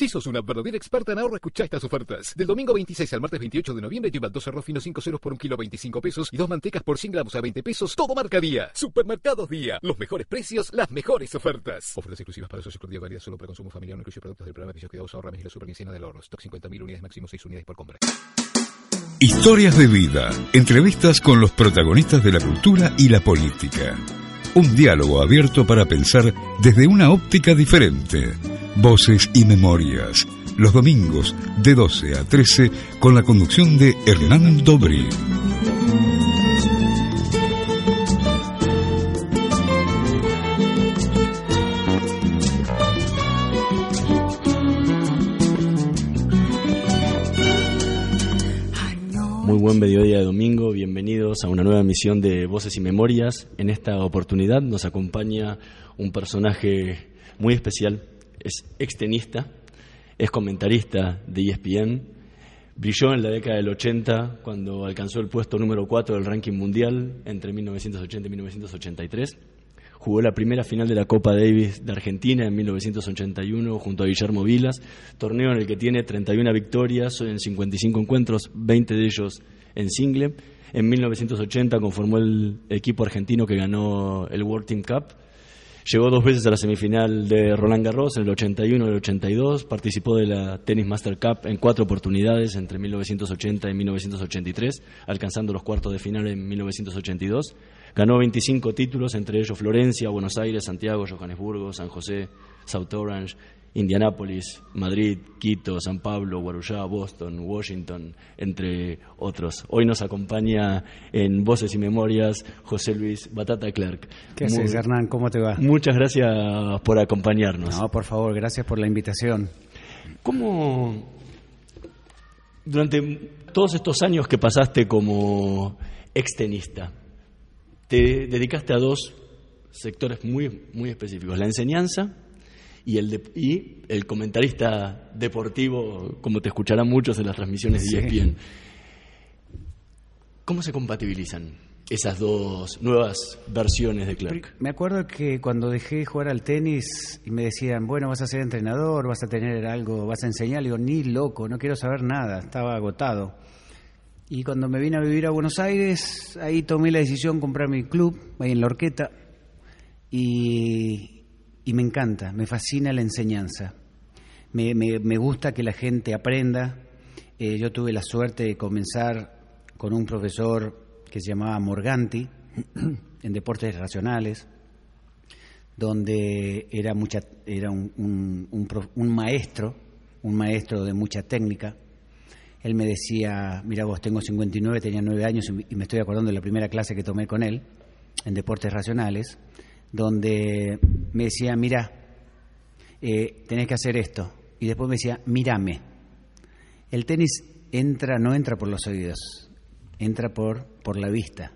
Si sos una verdadera experta en ahorro, escuchá estas ofertas. Del domingo 26 al martes 28 de noviembre lleva dos arroz fino 5 ceros por un kilo 25 pesos y dos mantecas por 100 gramos a 20 pesos. Todo marca día. Supermercados día. Los mejores precios, las mejores ofertas. Ofertas exclusivas para socios día variedad solo para consumo familiar. No incluye productos del programa de Cuidados Ahorra y la super del ahorro. Stock 50.000 unidades máximo 6 unidades por compra. Historias de vida. Entrevistas con los protagonistas de la cultura y la política. Un diálogo abierto para pensar desde una óptica diferente. Voces y memorias. Los domingos de 12 a 13 con la conducción de Hernán Dobri. Muy buen mediodía de domingo, bienvenidos a una nueva emisión de Voces y Memorias. En esta oportunidad nos acompaña un personaje muy especial, es extenista, es comentarista de ESPN, brilló en la década del 80 cuando alcanzó el puesto número 4 del ranking mundial entre 1980 y 1983 Jugó la primera final de la Copa Davis de Argentina en 1981 junto a Guillermo Vilas, torneo en el que tiene 31 victorias en 55 encuentros, 20 de ellos en single. En 1980 conformó el equipo argentino que ganó el World Team Cup. Llegó dos veces a la semifinal de Roland Garros en el 81 y el 82. Participó de la Tennis Master Cup en cuatro oportunidades entre 1980 y 1983, alcanzando los cuartos de final en 1982. Ganó 25 títulos, entre ellos Florencia, Buenos Aires, Santiago, Johannesburgo, San José, South Orange, Indianápolis, Madrid, Quito, San Pablo, Guarujá, Boston, Washington, entre otros. Hoy nos acompaña en Voces y Memorias José Luis Batata Clark. ¿Qué haces, Hernán? ¿Cómo te va? Muchas gracias por acompañarnos. No, por favor, gracias por la invitación. ¿Cómo, durante todos estos años que pasaste como extenista, te dedicaste a dos sectores muy, muy específicos, la enseñanza y el, y el comentarista deportivo, como te escucharán muchos en las transmisiones de ESPN. ¿Cómo se compatibilizan esas dos nuevas versiones de Clark? Me acuerdo que cuando dejé de jugar al tenis y me decían, bueno, vas a ser entrenador, vas a tener algo, vas a enseñar, digo, ni loco, no quiero saber nada, estaba agotado. Y cuando me vine a vivir a Buenos Aires, ahí tomé la decisión de comprar mi club, ahí en la Orqueta, y, me encanta, me fascina la enseñanza. Me, me, gusta que la gente aprenda. Eh, yo tuve la suerte de comenzar con un profesor que se llamaba Morganti, en Deportes Racionales, donde era, mucha, era un, un, un maestro, un maestro de mucha técnica él me decía, mira vos, tengo 59, tenía 9 años y me estoy acordando de la primera clase que tomé con él en Deportes Racionales, donde me decía, mira, eh, tenés que hacer esto. Y después me decía, mírame. El tenis entra, no entra por los oídos, entra por, por la vista,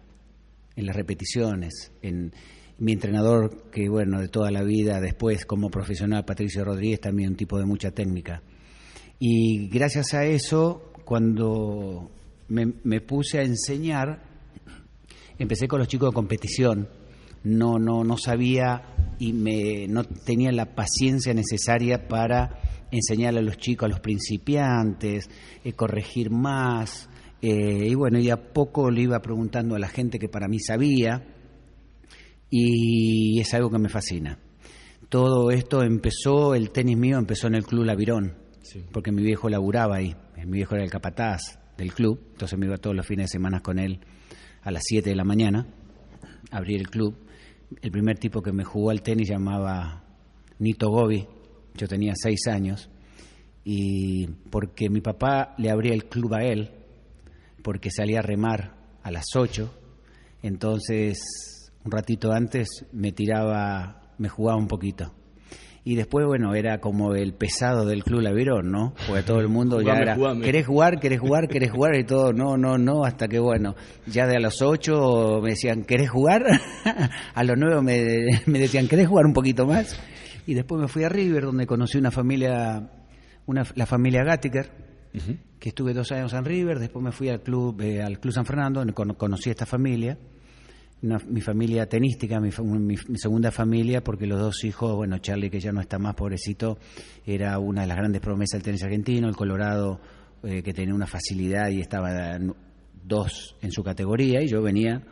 en las repeticiones, en mi entrenador, que bueno, de toda la vida, después como profesional, Patricio Rodríguez, también un tipo de mucha técnica. Y gracias a eso cuando me, puse a enseñar, empecé con los chicos de competición. No, no, no sabía y me, no tenía la paciencia necesaria para enseñarle a los chicos, a los principiantes, eh, corregir más. Eh, y bueno, y a poco le iba preguntando a la gente que para mí sabía, y es algo que me fascina. Todo esto empezó, el tenis mío empezó en el Club Lavirón, porque mi viejo laburaba ahí. Mi viejo era el capataz del club, entonces me iba todos los fines de semana con él a las 7 de la mañana a abrir el club. El primer tipo que me jugó al tenis llamaba Nito Gobi, yo tenía 6 años, y porque mi papá le abría el club a él, porque salía a remar a las 8, entonces un ratito antes me tiraba, me jugaba un poquito y después, bueno, era como el pesado del Club Lavirón, ¿no? Porque todo el mundo ya era, ¿querés jugar, querés jugar, querés jugar? Y todo, no, no, no, hasta que, bueno, ya de a los ocho me decían, ¿querés jugar? a los nueve me, decían, ¿querés jugar un poquito más? Y después me fui a River, donde conocí una familia, una, la familia Gattiker, que estuve dos años en River, después me fui al club, eh, al club San Fernando, donde conocí a esta familia, mi familia tenística, mi, segunda familia, porque los dos hijos, bueno, Charlie, que ya no está más pobrecito, era una de las grandes promesas del tenis argentino, el Colorado, eh, que tenía una facilidad y estaba dos en su categoría, y yo venía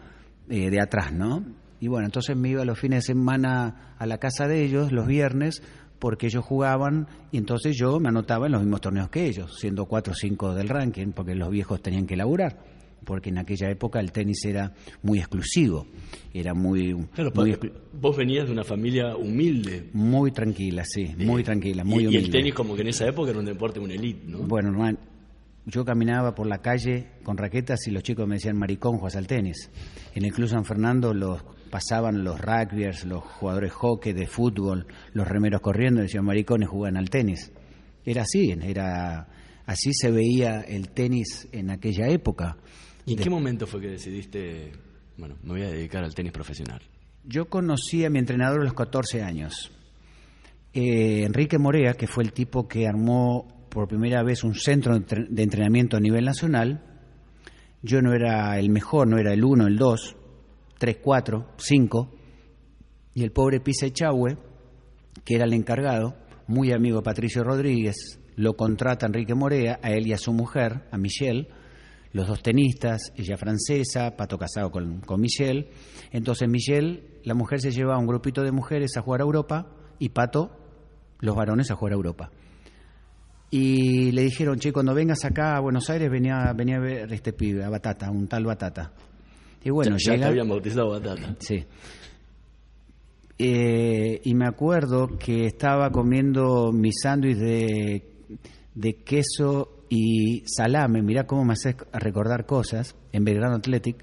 eh, de atrás, ¿no? Y bueno, entonces me iba los fines de semana a la casa de ellos, los viernes, porque ellos jugaban y entonces yo me anotaba en los mismos torneos que ellos, siendo cuatro o cinco del ranking, porque los viejos tenían que laburar porque en aquella época el tenis era muy exclusivo, era muy... vos venías de una familia humilde. Muy tranquila, sí, muy tranquila, muy humilde. Y el tenis como que en esa época era un deporte, un elite, ¿no? Bueno, hermano, yo caminaba por la calle con raquetas y los chicos me decían, maricón, juegas al tenis. En el Club San Fernando los pasaban los rugbyers, los jugadores de hockey, de fútbol, los remeros corriendo, y decían, maricones, juegan al tenis. Era así, era así se veía el tenis en aquella época. ¿Y en qué momento fue que decidiste, bueno, me voy a dedicar al tenis profesional? Yo conocí a mi entrenador a los 14 años. Eh, Enrique Morea, que fue el tipo que armó por primera vez un centro de entrenamiento a nivel nacional. Yo no era el mejor, no era el 1, el 2, 3, 4, 5. Y el pobre Pisa Echagüe, que era el encargado, muy amigo de Patricio Rodríguez, lo contrata Enrique Morea, a él y a su mujer, a Michelle, los dos tenistas, ella francesa, Pato casado con, con Michelle. Entonces Michelle, la mujer se lleva a un grupito de mujeres a jugar a Europa y Pato, los varones a jugar a Europa. Y le dijeron, che, cuando vengas acá a Buenos Aires venía, venía a ver este pibe, a Batata, un tal Batata. Y bueno, ya, te habían bautizado Batata. Sí. Eh, y me acuerdo que estaba comiendo mi sándwich de, de queso y Salame, mirá cómo me hace recordar cosas, en Belgrano Athletic,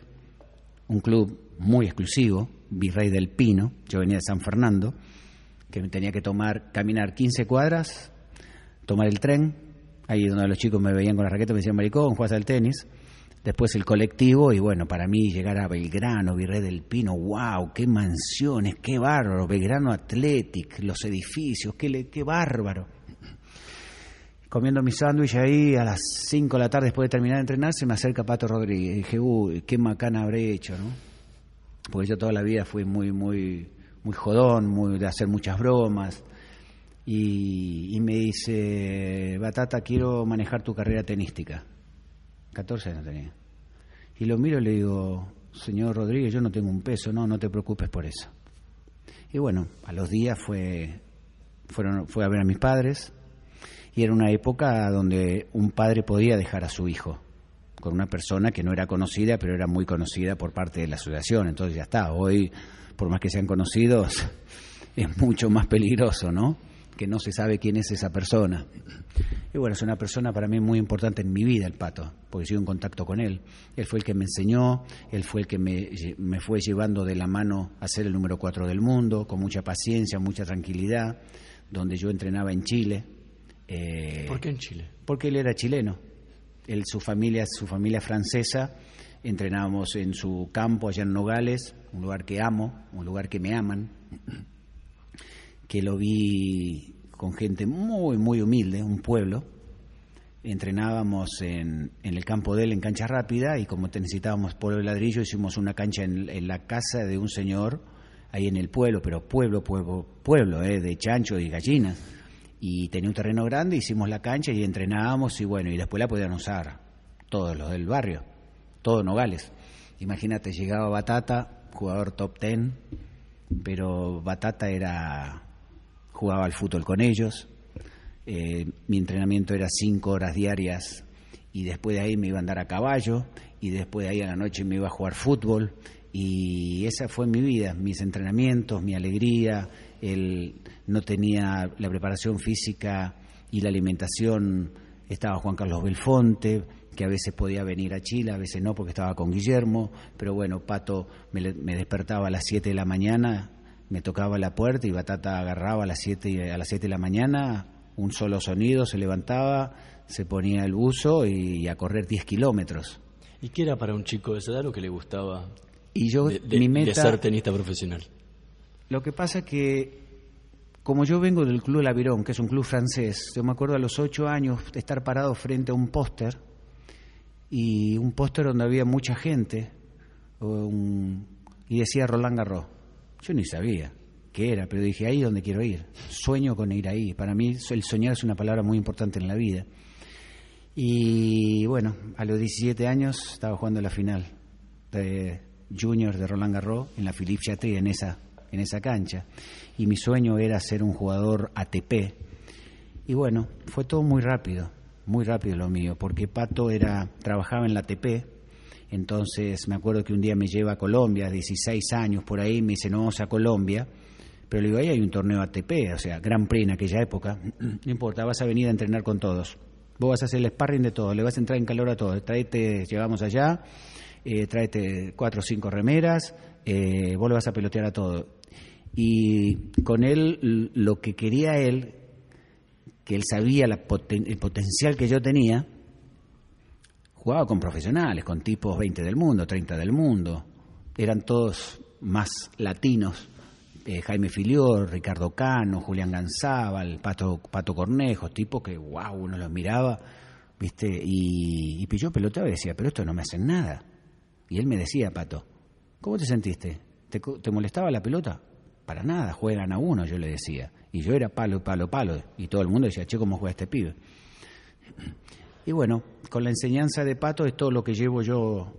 un club muy exclusivo, Virrey del Pino, yo venía de San Fernando, que tenía que tomar, caminar 15 cuadras, tomar el tren, ahí donde los chicos me veían con la raqueta, me decían, maricón, juegas al tenis, después el colectivo, y bueno, para mí llegar a Belgrano, Virrey del Pino, wow, qué mansiones, qué bárbaro, Belgrano Athletic, los edificios, qué, qué bárbaro comiendo mi sándwich ahí a las 5 de la tarde después de terminar de entrenar, se me acerca Pato Rodríguez. Y dije, uy, qué macana habré hecho, ¿no? Porque yo toda la vida fui muy, muy, muy jodón, muy de hacer muchas bromas. Y, me dice, Batata, quiero manejar tu carrera tenística. 14 años tenía. Y lo miro y le digo, señor Rodríguez, yo no tengo un peso, no, no te preocupes por eso. Y bueno, a los días fue, fueron, fue a ver a mis padres, y era una época donde un padre podía dejar a su hijo con una persona que no era conocida, pero era muy conocida por parte de la asociación. Entonces ya está, hoy, por más que sean conocidos, es mucho más peligroso, ¿no? Que no se sabe quién es esa persona. Y bueno, es una persona para mí muy importante en mi vida, el pato, porque sigo en contacto con él. Él fue el que me enseñó, él fue el que me, me fue llevando de la mano a ser el número cuatro del mundo, con mucha paciencia, mucha tranquilidad, donde yo entrenaba en Chile, eh, ¿Por qué en Chile? Porque él era chileno. Él, su familia, su familia francesa, entrenábamos en su campo allá en Nogales, un lugar que amo, un lugar que me aman, que lo vi con gente muy, muy humilde, un pueblo. Entrenábamos en, el campo de él en cancha rápida y como necesitábamos polvo de ladrillo, hicimos una cancha en, la casa de un señor ahí en el pueblo, pero pueblo, pueblo, pueblo, eh, de chancho y gallinas y tenía un terreno grande, hicimos la cancha y entrenábamos y bueno, y después la podían usar todos los del barrio, todos Nogales. Imagínate, llegaba Batata, jugador top ten, pero Batata era jugaba al fútbol con ellos, eh, mi entrenamiento era cinco horas diarias y después de ahí me iba a andar a caballo y después de ahí a la noche me iba a jugar fútbol y esa fue mi vida, mis entrenamientos, mi alegría, él no tenía la preparación física y la alimentación, estaba Juan Carlos Belfonte, que a veces podía venir a Chile, a veces no porque estaba con Guillermo, pero bueno, Pato me, despertaba a las 7 de la mañana, me tocaba la puerta y Batata agarraba a las 7 a las 7 de la mañana, un solo sonido, se levantaba, se ponía el buzo y, a correr 10 kilómetros. ¿Y qué era para un chico de esa edad lo que le gustaba y yo, de, de ser tenista profesional? Lo que pasa que, como yo vengo del Club Lavirón, que es un club francés, yo me acuerdo a los ocho años de estar parado frente a un póster, y un póster donde había mucha gente, y decía Roland Garros. Yo ni sabía qué era, pero dije, ahí es donde quiero ir. Sueño con ir ahí. Para mí el soñar es una palabra muy importante en la vida. Y bueno, a los 17 años estaba jugando la final de Junior de Roland Garros en la Philippe Chatrier, en esa, en esa cancha. Y mi sueño era ser un jugador ATP. Y bueno, fue todo muy rápido, muy rápido lo mío, porque Pato era, trabajaba en la ATP, entonces me acuerdo que un día me lleva a Colombia, 16 años por ahí, me dice, no vamos a Colombia, pero le digo, ahí hay un torneo ATP, o sea, Gran Prix en aquella época, no importa, vas a venir a entrenar con todos. Vos vas a hacer el sparring de todo, le vas a entrar en calor a todos. Traete, llegamos allá, eh, tráete cuatro o cinco remeras, eh, vos le vas a pelotear a todo. Y con él, lo que quería él, que él sabía el potencial que yo tenía, jugaba con profesionales, con tipos 20 del mundo, 30 del mundo. Eran todos más latinos. Eh, Jaime Filior, Ricardo Cano, Julián Ganzábal, Pato, Pato Cornejo, tipos que, wow, uno los miraba, ¿viste? Y, y yo y decía, pero esto no me hacen nada. Y él me decía, Pato, ¿cómo te sentiste? ¿Te, molestaba la pelota? Para nada, juegan a uno, yo le decía. Y yo era palo, palo, palo. Y todo el mundo decía, che, ¿cómo juega este pibe? Y bueno, con la enseñanza de Pato es todo lo que llevo yo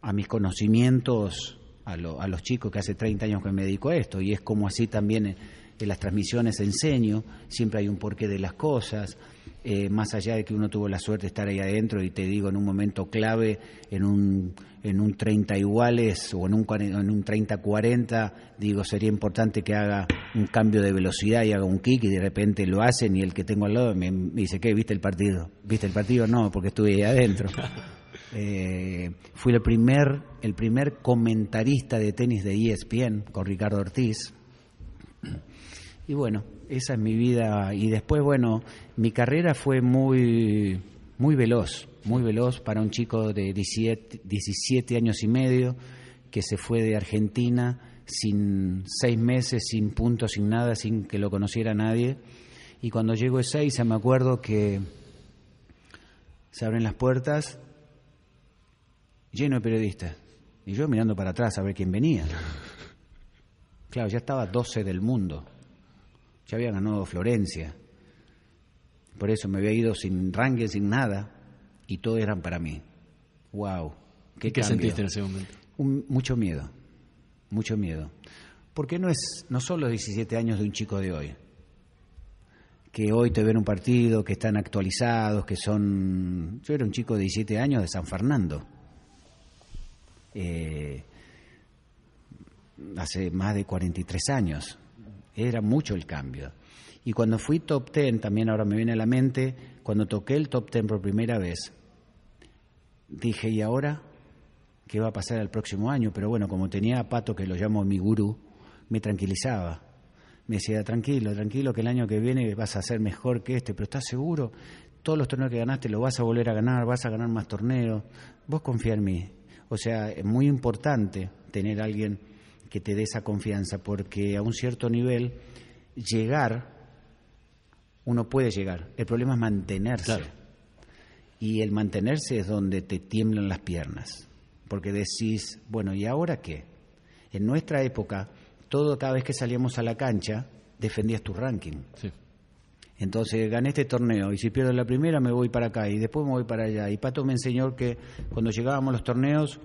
a mis conocimientos, a, a los chicos que hace 30 años que me dedico a esto. Y es como así también en las transmisiones enseño, siempre hay un porqué de las cosas. Eh, más allá de que uno tuvo la suerte de estar ahí adentro y te digo en un momento clave, en un, en un 30 iguales o en un, en un 30-40, digo, sería importante que haga un cambio de velocidad y haga un kick y de repente lo hacen y el que tengo al lado me, dice, ¿qué? ¿Viste el partido? ¿Viste el partido? No, porque estuve ahí adentro. Eh, fui el primer, el primer comentarista de tenis de ESPN con Ricardo Ortiz. Y bueno, esa es mi vida. Y después, bueno, mi carrera fue muy, muy veloz, muy veloz para un chico de 17, 17 años y medio que se fue de Argentina sin seis meses, sin puntos, sin nada, sin que lo conociera nadie. Y cuando llego a seis, me acuerdo que se abren las puertas lleno de periodistas. Y yo mirando para atrás a ver quién venía. Claro, ya estaba 12 del mundo. Ya había ganado Florencia. Por eso me había ido sin ranking, sin nada, y todo eran para mí. ¡Wow! ¿Qué, ¿Qué sentiste en ese momento? mucho miedo, mucho miedo. Porque no es no son los 17 años de un chico de hoy, que hoy te ven un partido, que están actualizados, que son... Yo era un chico de 17 años de San Fernando. Eh, hace más de 43 años. Era mucho el cambio. Y cuando fui top ten, también ahora me viene a la mente, cuando toqué el top ten por primera vez, dije, ¿y ahora qué va a pasar el próximo año? Pero bueno, como tenía a Pato, que lo llamo mi gurú, me tranquilizaba. Me decía, tranquilo, tranquilo, que el año que viene vas a ser mejor que este, pero ¿estás seguro? Todos los torneos que ganaste los vas a volver a ganar, vas a ganar más torneos. Vos confía en mí. O sea, es muy importante tener a alguien que te dé esa confianza, porque a un cierto nivel llegar, uno puede llegar, el problema es mantenerse. Y el mantenerse es donde te tiemblan las piernas, porque decís, bueno, ¿y ahora qué? En nuestra época, todo cada vez que salíamos a la cancha, defendías tu ranking. Entonces gané este torneo y si pierdo la primera me voy para acá y después me voy para allá. Y Pato me enseñó que cuando llegábamos a los torneos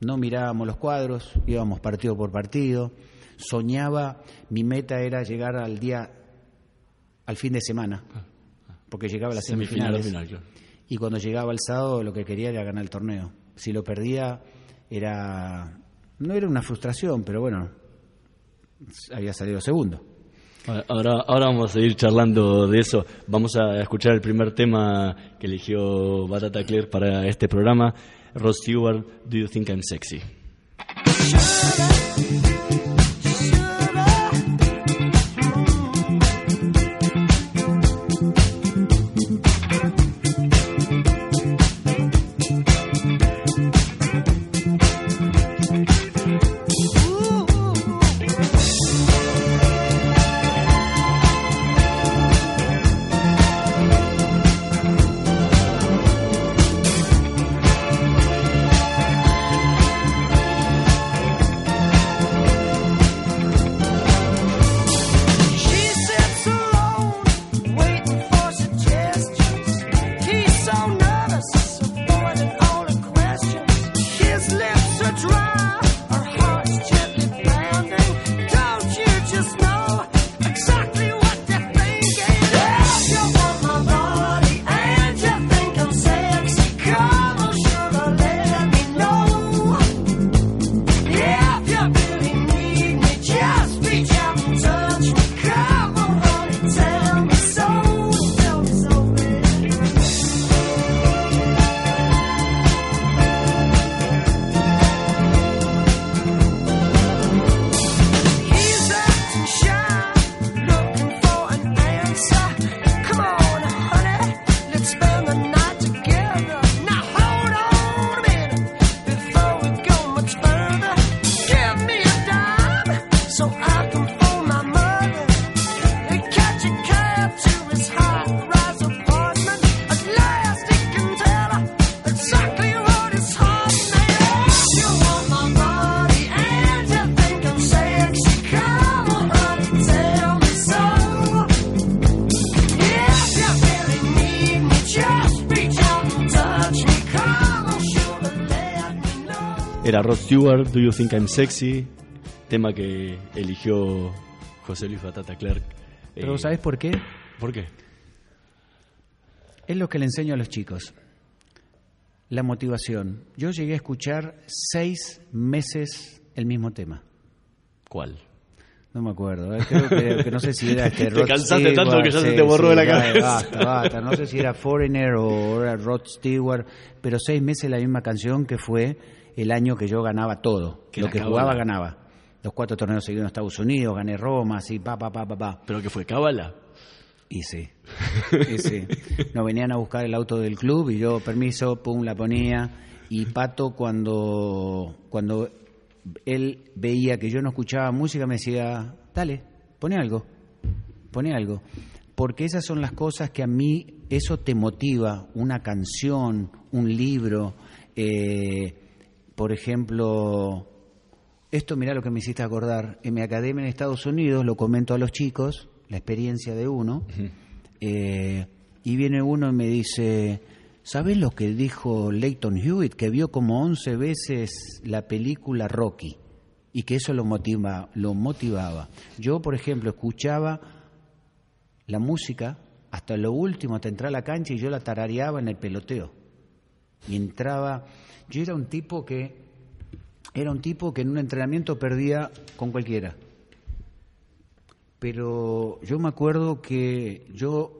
no mirábamos los cuadros, íbamos partido por partido, soñaba, mi meta era llegar al día, al fin de semana, porque llegaba a las semifinales. Y cuando llegaba el sábado lo que quería era ganar el torneo. Si lo perdía era, no era una frustración, pero bueno, había salido segundo. Ahora, ahora vamos a seguir charlando de eso. Vamos a escuchar el primer tema que eligió Batata Claire para este programa. Rod Stewart, Do You Think I'm Sexy? Era Rod Stewart, Do You Think I'm Sexy, tema que eligió José Luis Batata Clark. Pero Eh, ¿sabes por qué? ¿Por qué? Es lo que le enseño a los chicos. La motivación. Yo llegué a escuchar seis meses el mismo tema. ¿Cuál? No me acuerdo, eh, creo que, que no sé si era este Te Rod cansaste tanto Stewart, que ya se te borró sí, de la cabeza. Basta, basta, no sé si era Foreigner o era Rod Stewart, pero seis meses la misma canción que fue el año que yo ganaba todo. Que Lo que jugaba ganaba. Los cuatro torneos seguidos en Estados Unidos, gané Roma, así, pa, pa, pa, pa, pa. ¿Pero que fue? ¿Cábala? Y sí, y sí. Nos venían a buscar el auto del club y yo, permiso, pum, la ponía. Y Pato, cuando, cuando él veía que yo no escuchaba música, me decía, dale, pone algo, pone algo. Porque esas son las cosas que a mí, eso te motiva, una canción, un libro. eh, por ejemplo, esto, mira lo que me hiciste acordar. En mi academia en Estados Unidos lo comento a los chicos, la experiencia de uno, eh, y viene uno y me dice, ¿sabes lo que dijo Leighton Hewitt? Que vio como 11 veces la película Rocky y que eso lo, motiva, lo motivaba. Yo, por ejemplo, escuchaba la música hasta lo último, hasta entrar a la cancha y yo la tarareaba en el peloteo. Y entraba, yo era un tipo que era un tipo que en un entrenamiento perdía con cualquiera. Pero yo me acuerdo que yo,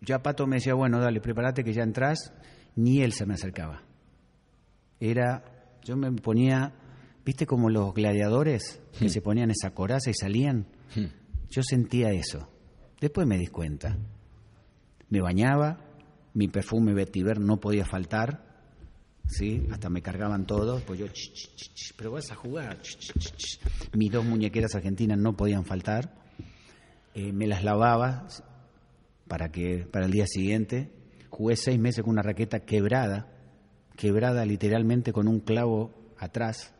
ya Pato me decía, bueno, dale, prepárate que ya entras, ni él se me acercaba. Era, yo me ponía, viste como los gladiadores que se ponían esa coraza y salían. Yo sentía eso. Después me di cuenta. Me bañaba, mi perfume vetiver no podía faltar, ¿sí? Hasta me cargaban todos, pues yo, ch, ch, ch, pero vas a jugar. Mis dos muñequeras argentinas no podían faltar. Eh, me las lavaba para que para el día siguiente. Jugué seis meses con una raqueta quebrada, quebrada literalmente con un clavo atrás,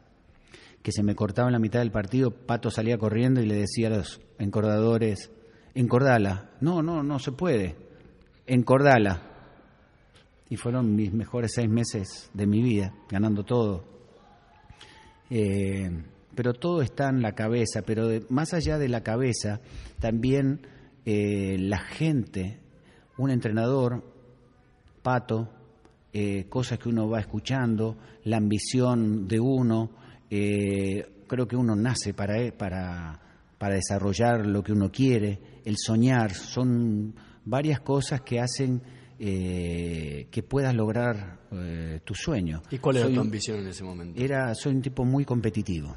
que se me cortaba en la mitad del partido. Pato salía corriendo y le decía a los encordadores, encordala. No, no, no se puede. Encordala y fueron mis mejores seis meses de mi vida, ganando todo. Eh, pero todo está en la cabeza, pero de- más allá de la cabeza, también eh, la gente, un entrenador, pato, eh, cosas que uno va escuchando, la ambición de uno, eh, creo que uno nace para, para, para desarrollar lo que uno quiere, el soñar, son varias cosas que hacen eh, que puedas lograr eh, tu sueño. ¿Y cuál era Soy tu ambición en ese momento? era, soy un tipo muy competitivo.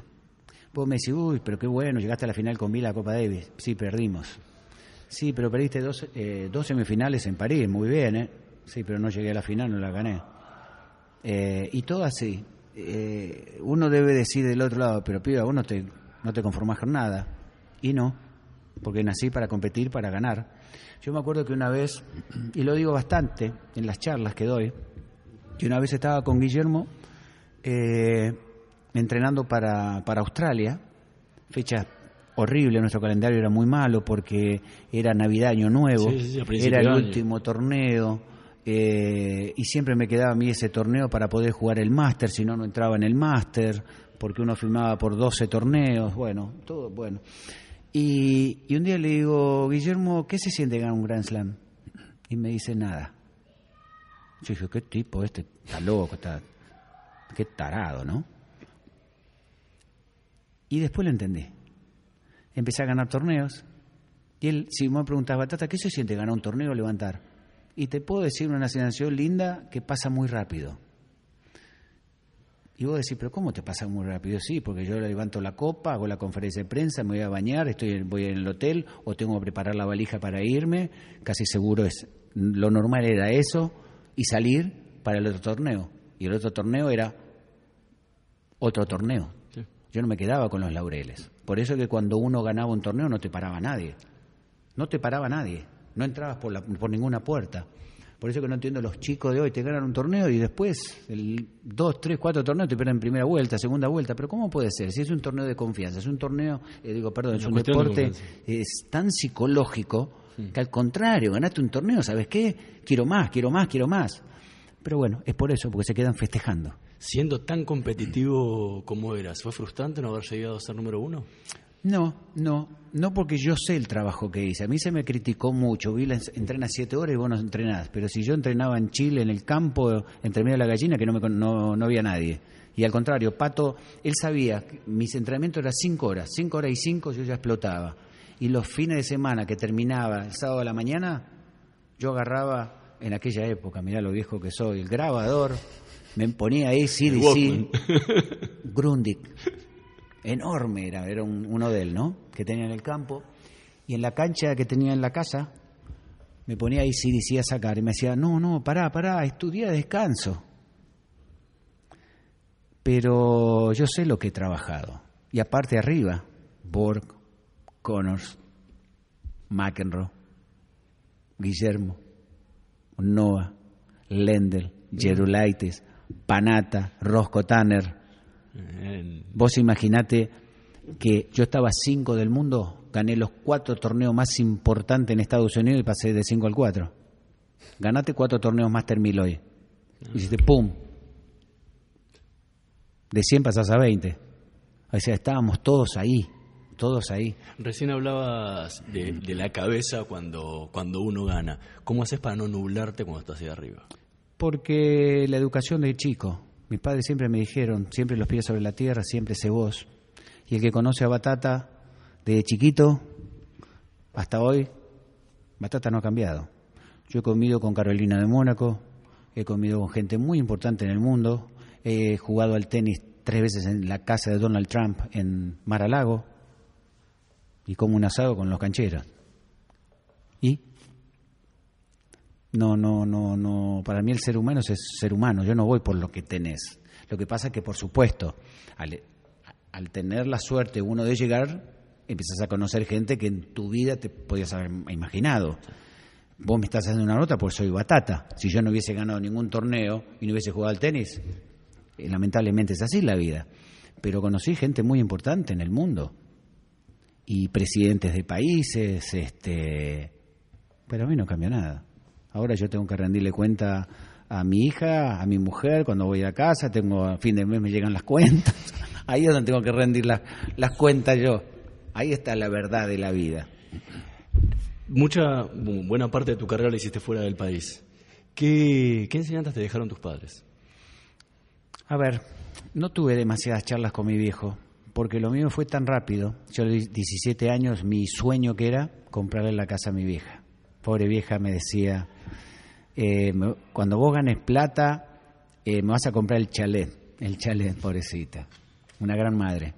Vos me decís, uy, pero qué bueno, llegaste a la final con Vila Copa Davis. Sí, perdimos. Sí, pero perdiste dos, eh, dos semifinales en París, muy bien, ¿eh? Sí, pero no llegué a la final, no la gané. Eh, y todo así. Eh, uno debe decir del otro lado, pero piba, vos no te, no te conformás con nada. Y no, porque nací para competir, para ganar. Yo me acuerdo que una vez, y lo digo bastante en las charlas que doy, que una vez estaba con Guillermo eh, entrenando para, para Australia, fecha horrible, nuestro calendario era muy malo porque era Navidad, Año Nuevo, Sí, sí, era el último torneo. eh, y siempre me quedaba a mí ese torneo para poder jugar el máster, si no, no entraba en el máster, porque uno firmaba por 12 torneos, bueno, todo bueno. Y, un día le digo, Guillermo, ¿qué se siente ganar un Grand Slam? Y me dice, nada. Yo dije, ¿qué tipo este? Está loco, está... Qué tarado, ¿no? Y después lo entendí. Empecé a ganar torneos. Y él, si me preguntaba, Tata, ¿qué se siente ganar un torneo o levantar? Y te puedo decir una sensación linda que pasa muy rápido. Y vos decís, pero ¿cómo te pasa muy rápido? Sí, porque yo levanto la copa, hago la conferencia de prensa, me voy a bañar, estoy voy en el hotel o tengo que preparar la valija para irme, casi seguro es lo normal era eso y salir para el otro torneo. Y el otro torneo era otro torneo. Sí. Yo no me quedaba con los laureles. Por eso que cuando uno ganaba un torneo no te paraba nadie. No te paraba nadie. No entrabas por, la- por ninguna puerta. Por eso que no entiendo los chicos de hoy, te ganan un torneo y después, el dos, tres, cuatro torneos te pierden primera vuelta, segunda vuelta. Pero ¿cómo puede ser? Si es un torneo de confianza, es un torneo, eh, digo, perdón, es un de deporte, es tan psicológico que al contrario, ganaste un torneo, ¿sabes qué? Quiero más, quiero más, quiero más. Pero bueno, es por eso, porque se quedan festejando. Siendo tan competitivo como eras, ¿fue frustrante no haber llegado a ser número uno? No, no, no porque yo sé el trabajo que hice. A mí se me criticó mucho. Vila entrena siete horas y vos no entrenás. Pero si yo entrenaba en Chile, en el campo, entre medio de la gallina, que no, me, no, había nadie. Y al contrario, Pato, él sabía, que mis entrenamientos eran cinco horas. Cinco horas y cinco yo ya explotaba. Y los fines de semana que terminaba el sábado a la mañana, yo agarraba, en aquella época, mirá lo viejo que soy, el grabador, me ponía ahí CDC, Grundig enorme era, era un, uno de él, ¿no? Que tenía en el campo. Y en la cancha que tenía en la casa, me ponía ahí sí decía sacar y me decía, no, no, pará, pará, estudia descanso. Pero yo sé lo que he trabajado. Y aparte arriba, Borg, Connors, McEnroe, Guillermo, Noah, Lendl, Gerulaitis, Panata, Rosco Tanner, Vos imaginate que yo estaba cinco del mundo, gané los cuatro torneos más importantes en Estados Unidos y pasé de cinco al cuatro. Ganate cuatro torneos más mil hoy. Y hiciste pum. De 100 pasás a 20. O sea, estábamos todos ahí, todos ahí. Recién hablabas de, de, la cabeza cuando, cuando uno gana. ¿Cómo haces para no nublarte cuando estás ahí arriba? Porque la educación de chico, mis padres siempre me dijeron, siempre los pies sobre la tierra, siempre sé vos. Y el que conoce a Batata desde chiquito hasta hoy, Batata no ha cambiado. Yo he comido con Carolina de Mónaco, he comido con gente muy importante en el mundo, he jugado al tenis tres veces en la casa de Donald Trump en Mar-a-Lago y como un asado con los cancheros. ¿Y? No, no, no, no. Para mí el ser humano es ser humano. Yo no voy por lo que tenés. Lo que pasa es que, por supuesto, al, tener la suerte uno de llegar, empiezas a conocer gente que en tu vida te podías haber imaginado. Vos me estás haciendo una nota porque soy batata. Si yo no hubiese ganado ningún torneo y no hubiese jugado al tenis, eh, lamentablemente es así la vida. Pero conocí gente muy importante en el mundo y presidentes de países, este, pero a mí no cambió nada. Ahora yo tengo que rendirle cuenta a mi hija, a mi mujer, cuando voy a casa, tengo a fin de mes me llegan las cuentas. Ahí es donde tengo que rendir las, las cuentas yo. Ahí está la verdad de la vida. Mucha, buena parte de tu carrera la hiciste fuera del país. ¿Qué, qué enseñanzas te dejaron tus padres? A ver, no tuve demasiadas charlas con mi viejo, porque lo mío fue tan rápido. Yo a 17 años, mi sueño que era comprarle la casa a mi vieja pobre vieja me decía, eh, cuando vos ganes plata, eh, me vas a comprar el chalet, el chalet, pobrecita, una gran madre.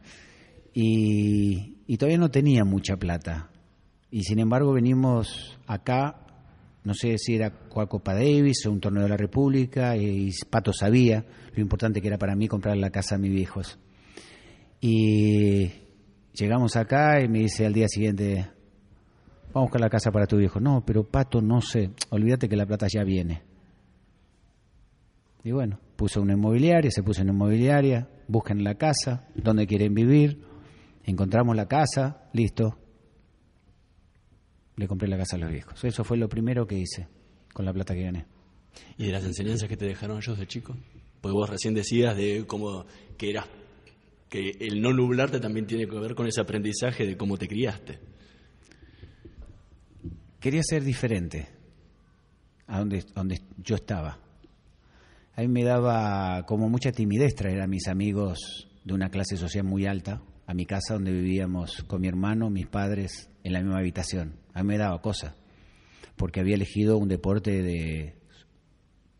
Y, todavía no tenía mucha plata. Y sin embargo venimos acá, no sé si era Copa Davis o un torneo de la República, y Pato sabía lo importante que era para mí comprar la casa a mis viejos. Y llegamos acá y me dice al día siguiente, vamos a buscar la casa para tu viejo. No, pero Pato, no sé, olvídate que la plata ya viene. Y bueno, puso una inmobiliaria, se puso en inmobiliaria, buscan la casa, dónde quieren vivir, encontramos la casa, listo. Le compré la casa a los viejos. Eso fue lo primero que hice con la plata que gané. ¿Y de las enseñanzas que te dejaron ellos de chico? Porque vos recién decías de cómo que eras que el no nublarte también tiene que ver con ese aprendizaje de cómo te criaste quería ser diferente a donde, donde yo estaba. A mí me daba como mucha timidez traer a mis amigos de una clase social muy alta a mi casa donde vivíamos con mi hermano, mis padres en la misma habitación. A mí me daba cosa, porque había elegido un deporte de,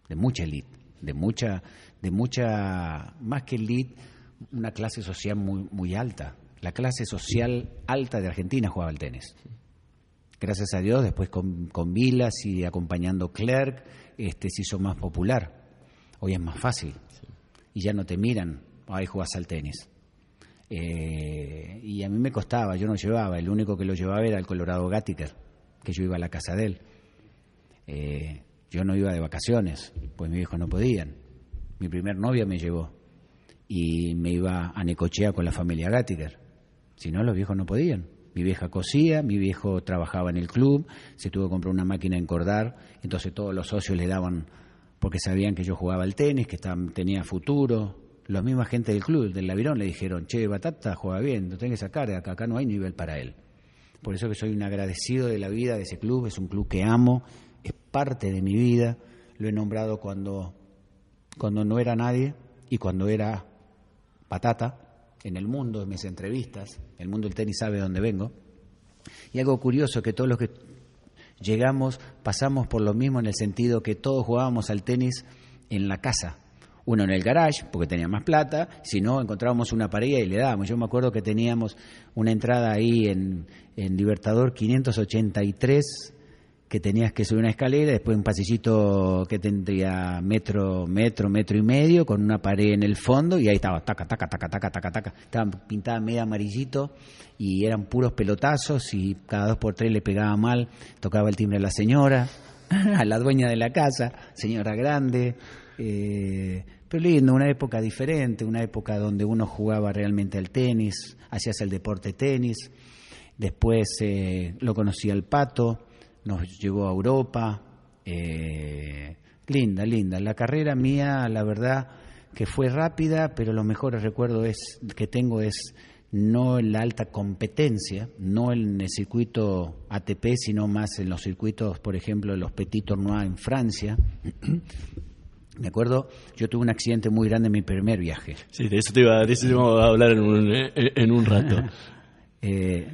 de mucha elite, de mucha, de mucha, más que elite, una clase social muy, muy alta. La clase social alta de Argentina jugaba al tenis gracias a Dios, después con, con Vilas y acompañando Clerk, este, se hizo más popular. Hoy es más fácil. Y ya no te miran, ahí jugas al tenis. Eh, y a mí me costaba, yo no llevaba, el único que lo llevaba era el Colorado Gattiker, que yo iba a la casa de él. Eh, yo no iba de vacaciones, pues mis hijos no podían. Mi primer novia me llevó y me iba a Necochea con la familia Gattiker. Si no, los viejos no podían. Mi vieja cosía, mi viejo trabajaba en el club, se tuvo que comprar una máquina a encordar, entonces todos los socios le daban porque sabían que yo jugaba al tenis, que tenía futuro. Los misma gente del club, del Lavirón, le dijeron, che, Batata juega bien, lo tenés que sacar, acá, acá no hay nivel para él. Por eso que soy un agradecido de la vida de ese club, es un club que amo, es parte de mi vida, lo he nombrado cuando, cuando no era nadie y cuando era patata en el mundo, en mis entrevistas, el mundo del tenis sabe dónde vengo. Y algo curioso que todos los que llegamos pasamos por lo mismo en el sentido que todos jugábamos al tenis en la casa. Uno en el garage, porque tenía más plata, si no, encontrábamos una pareja y le dábamos. Yo me acuerdo que teníamos una entrada ahí en, en Libertador 583 que tenías que subir una escalera, después un pasillito que tendría metro, metro, metro y medio, con una pared en el fondo, y ahí estaba, taca, taca, taca, taca, taca, taca. Estaba pintada medio amarillito y eran puros pelotazos y cada dos por tres le pegaba mal, tocaba el timbre a la señora, a la dueña de la casa, señora grande. Eh, pero lindo, una época diferente, una época donde uno jugaba realmente al tenis, hacías el deporte tenis. Después eh, lo conocí al pato, nos llevó a Europa. Eh, linda, linda. La carrera mía, la verdad, que fue rápida, pero los mejores recuerdos es, que tengo es no en la alta competencia, no en el circuito ATP, sino más en los circuitos, por ejemplo, los Petit Tournois en Francia. Me acuerdo, yo tuve un accidente muy grande en mi primer viaje. Sí, de eso te iba, de eso te iba a hablar en un, en un rato. eh,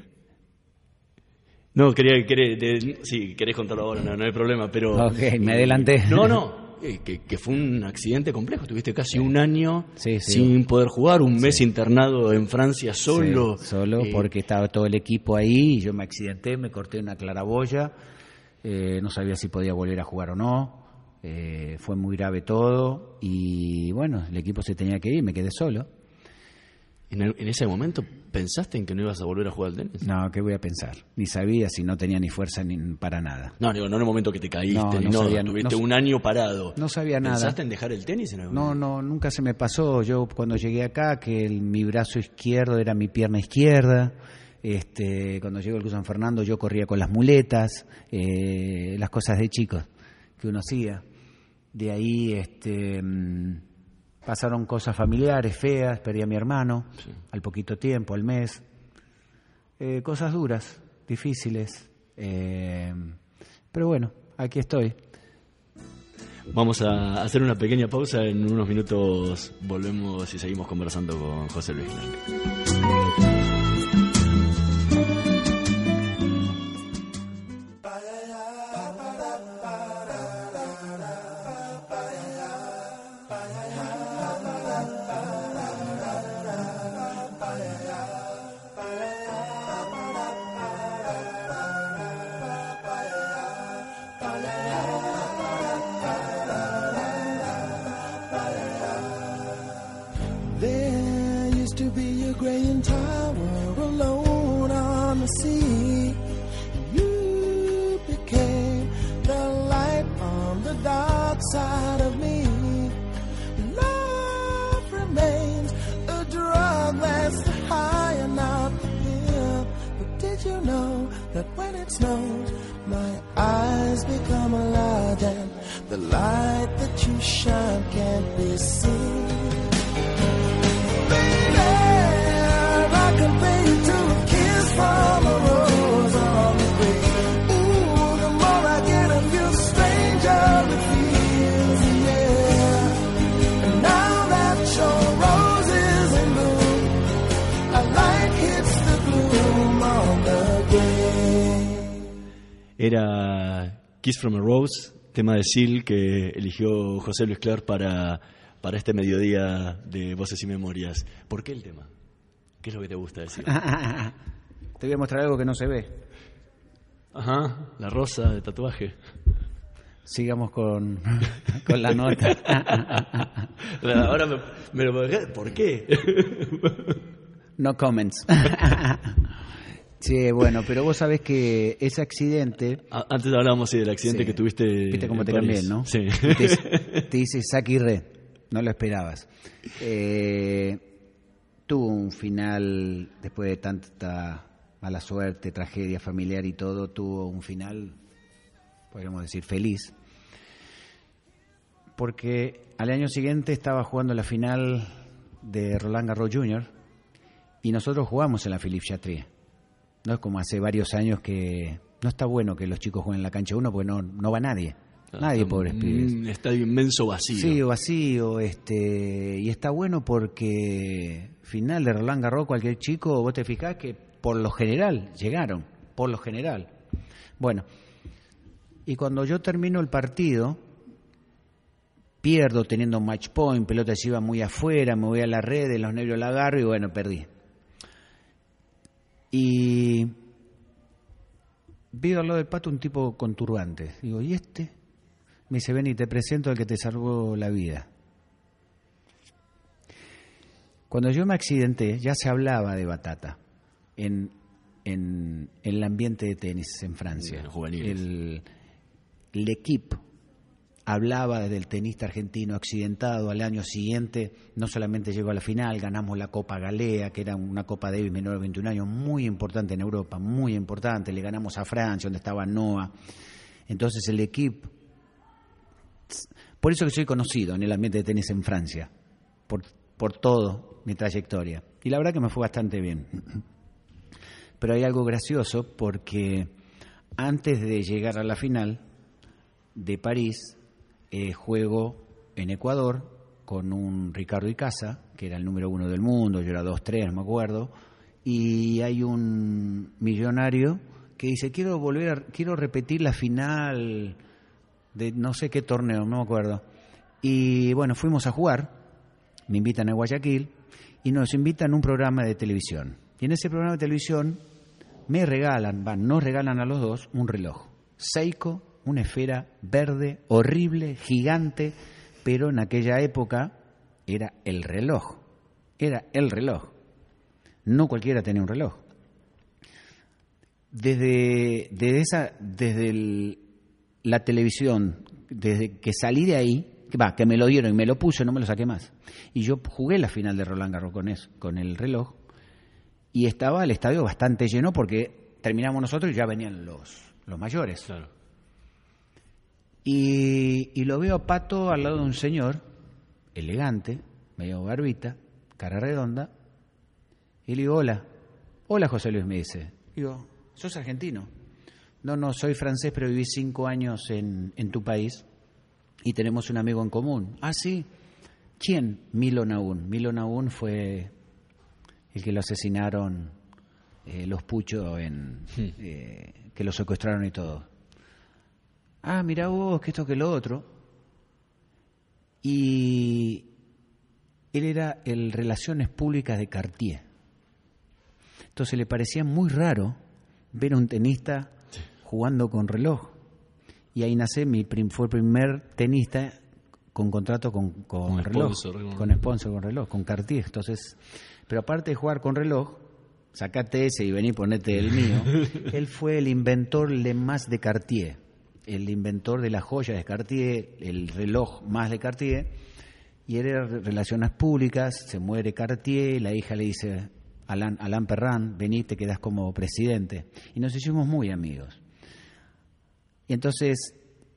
no, quería, quería sí, querés contarlo ahora, no, hay problema, pero... Ok, me adelanté. No, no, que, fue un accidente complejo, tuviste casi un año sin poder jugar, un mes internado en Francia solo. solo porque estaba todo el equipo ahí, y yo me accidenté, me corté una claraboya, eh, no sabía si podía volver a jugar o no, eh, fue muy grave todo y bueno, el equipo se tenía que ir, me quedé solo. ¿En, ese momento pensaste en que no ibas a volver a jugar al tenis? No, ¿qué voy a pensar? Ni sabía si no tenía ni fuerza ni para nada. No, digo, no en el momento que te caíste, no, no, tuviste un año parado. No sabía nada. ¿Pensaste en dejar el tenis? no, no, nunca se me pasó. Yo cuando llegué acá, que mi brazo izquierdo era mi pierna izquierda. Este, cuando llegó el Cruz San Fernando yo corría con las muletas, eh, las cosas de chicos que uno hacía. De ahí, este... Mm, Pasaron cosas familiares, feas, perdí a mi hermano al poquito tiempo, al mes. Eh, cosas duras, difíciles. Eh, pero bueno, aquí estoy. Vamos a hacer una pequeña pausa. En unos minutos volvemos y seguimos conversando con José Luis used to be a gray and tower alone on the sea. You became the light on the dark side of me. Love remains a drug that's the high enough not the pill. But did you know that when it snows, my eyes become a and the light that you shine can't be seen? Era Kiss from a Rose, tema de Seal que eligió José Luis Clark para, para este mediodía de Voces y Memorias. ¿Por qué el tema? ¿Qué es lo que te gusta decir? te voy a mostrar algo que no se ve. Ajá, la rosa de tatuaje. Sigamos con, con la nota. Ahora me, me lo ¿Por qué? No comments. Sí, bueno, pero vos sabés que ese accidente. Antes hablábamos sí, del accidente que tuviste. Viste cómo te cambié, ¿no? Sí. Te, dice Saki Re, no lo esperabas. Eh, tuvo un final, después de tanta mala suerte, tragedia familiar y todo, tuvo un final, podríamos decir, feliz. porque al año siguiente estaba jugando la final de Roland Garros Jr. y nosotros jugamos en la Philippe Chatrier. No es como hace varios años que no está bueno que los chicos jueguen en la cancha uno porque no, no va nadie. Nadie, pobres pibes. Estadio inmenso vacío. Sí, vacío, este, y está bueno porque final de Roland Garros, cualquier chico, vos te fijás que por lo general llegaron, por lo general. Bueno, y cuando yo termino el partido, pierdo teniendo un match point, pelota se iba muy afuera, me voy a la red, de los nervios la agarro y bueno, perdí. Y veo al lado del pato un tipo con turbante. Digo, ¿y este? Me dice, ven y te presento al que te salvó la vida. Cuando yo me accidenté, ya se hablaba de batata en, en, en el ambiente de tenis en Francia. En. El, el equipo hablaba del tenista argentino accidentado al año siguiente, no solamente llegó a la final, ganamos la Copa Galea, que era una Copa Davis menor de 21 años, muy importante en Europa, muy importante, le ganamos a Francia, donde estaba Noah. Entonces el equipo, por eso que soy conocido en el ambiente de tenis en Francia, por, por todo mi trayectoria. Y la verdad que me fue bastante bien. Pero hay algo gracioso porque antes de llegar a la final de París, eh, juego en Ecuador con un Ricardo Icaza, que era el número uno del mundo, yo era dos, tres, no me acuerdo, y hay un millonario que dice, quiero volver, a- quiero repetir la final de no sé qué torneo, no me acuerdo. Y bueno, fuimos a jugar, me invitan a Guayaquil y nos invitan a un programa de televisión. Y en ese programa de televisión me regalan, van, nos regalan a los dos un reloj. Seiko, una esfera verde, horrible, gigante, pero en aquella época era el reloj. Era el reloj. No cualquiera tenía un reloj. Desde, desde, esa, desde la televisión, desde que salí de ahí, que que me lo dieron y me lo puse, no me lo saqué más. Y yo jugué la final de Roland Garros con eso, con el reloj, y estaba el estadio bastante lleno porque terminamos nosotros y ya venían los, los mayores. Y, y lo veo a Pato al lado de un señor, elegante, medio barbita, cara redonda, y le digo, hola, hola José Luis, me dice. Digo, ¿sos argentino? No, no, soy francés, pero viví cinco años en, en tu país y tenemos un amigo en común. Ah, sí. ¿Quién? Milo Naún. Milo Naún fue el que lo asesinaron eh, los puchos en, eh, que lo secuestraron y todo. Ah, mira vos, que esto que lo otro. Y él era el Relaciones Públicas de Cartier. Entonces le parecía muy raro ver a un tenista jugando con reloj. Y ahí nace mi prim- fue el primer tenista con contrato con, con, Con reloj, sponsor, con- sponsor, con reloj, con Cartier. Entonces, pero aparte de jugar con reloj, sacate ese y vení ponete el mío. él fue el inventor le más de Cartier, el inventor de las joyas de Cartier, el reloj más de Cartier. Y él era re- relaciones públicas, se muere Cartier, la hija le dice, Alain, Alain Perrin, vení, te quedas como presidente. Y nos hicimos muy amigos. Y entonces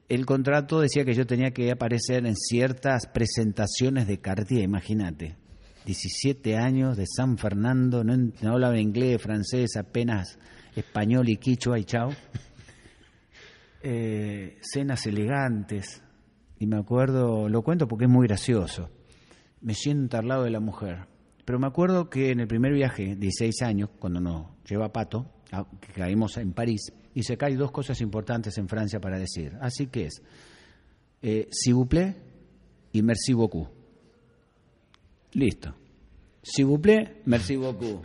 el contrato decía que yo tenía que aparecer en ciertas presentaciones de Cartier, imagínate. 17 años de San Fernando, no, no hablaba inglés, francés, apenas español y quichua y chao. Eh, cenas elegantes. Y me acuerdo, lo cuento porque es muy gracioso. Me siento al lado de la mujer. Pero me acuerdo que en el primer viaje, 16 años, cuando nos lleva Pato, a- que caímos en París, dice acá hay dos cosas importantes en Francia para decir. Así que es, eh, s'il vous plaît y merci beaucoup. Listo. S'il vous plaît, merci beaucoup.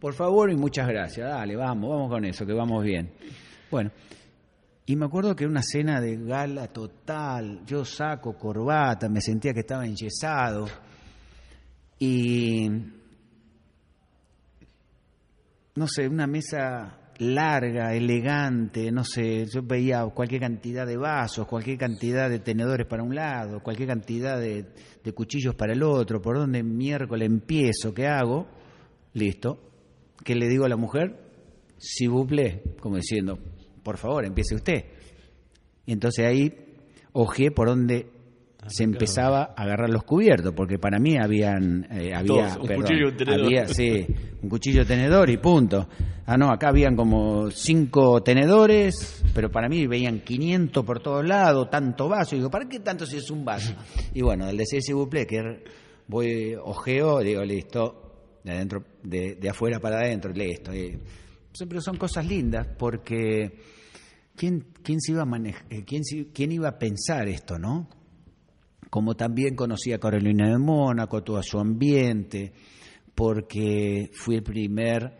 Por favor y muchas gracias. Dale, vamos, vamos con eso, que vamos bien. Bueno, y me acuerdo que era una cena de gala total. Yo saco corbata, me sentía que estaba enyesado. Y. No sé, una mesa larga, elegante, no sé, yo veía cualquier cantidad de vasos, cualquier cantidad de tenedores para un lado, cualquier cantidad de, cuchillos para el otro, por dónde miércoles empiezo, qué hago, listo. ¿Qué le digo a la mujer? Si buple, como diciendo, por favor, empiece usted. Y entonces ahí ojeé por dónde se empezaba a agarrar los cubiertos, porque para mí habían, eh, había, un perdón, cuchillo tenedor. había, sí, un cuchillo tenedor y punto. Ah, no, acá habían como cinco tenedores, pero para mí veían 500 por todos lados, tanto vaso. Y digo, ¿para qué tanto si es un vaso? Y bueno, el de ese buple que voy, ojeo, digo, listo, de adentro, de, de afuera para adentro, listo. Y siempre son cosas lindas, porque ¿quién, quién se iba a manejar, quién, quién iba a pensar esto, no? como también conocí a Carolina de Mónaco, todo su ambiente, porque fui el primer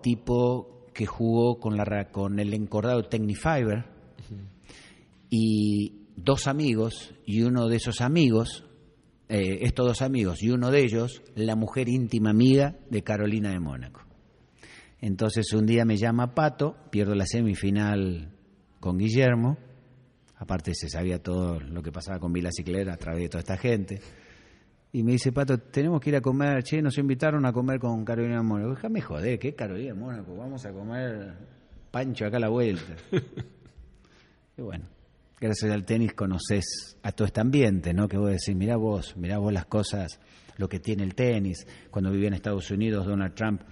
tipo que jugó con, la, con el encordado Technifiber y dos amigos, y uno de esos amigos, eh, estos dos amigos, y uno de ellos, la mujer íntima amiga de Carolina de Mónaco. Entonces un día me llama Pato, pierdo la semifinal con Guillermo, aparte se sabía todo lo que pasaba con Vila Ciclera a través de toda esta gente, y me dice, Pato, tenemos que ir a comer, che, nos invitaron a comer con Carolina Mónaco. Déjame joder, ¿qué Carolina Mónaco? Vamos a comer pancho acá a la vuelta. y bueno, gracias al tenis conoces a todo este ambiente, ¿no? Que vos decís, mirá vos, mirá vos las cosas, lo que tiene el tenis. Cuando vivía en Estados Unidos, Donald Trump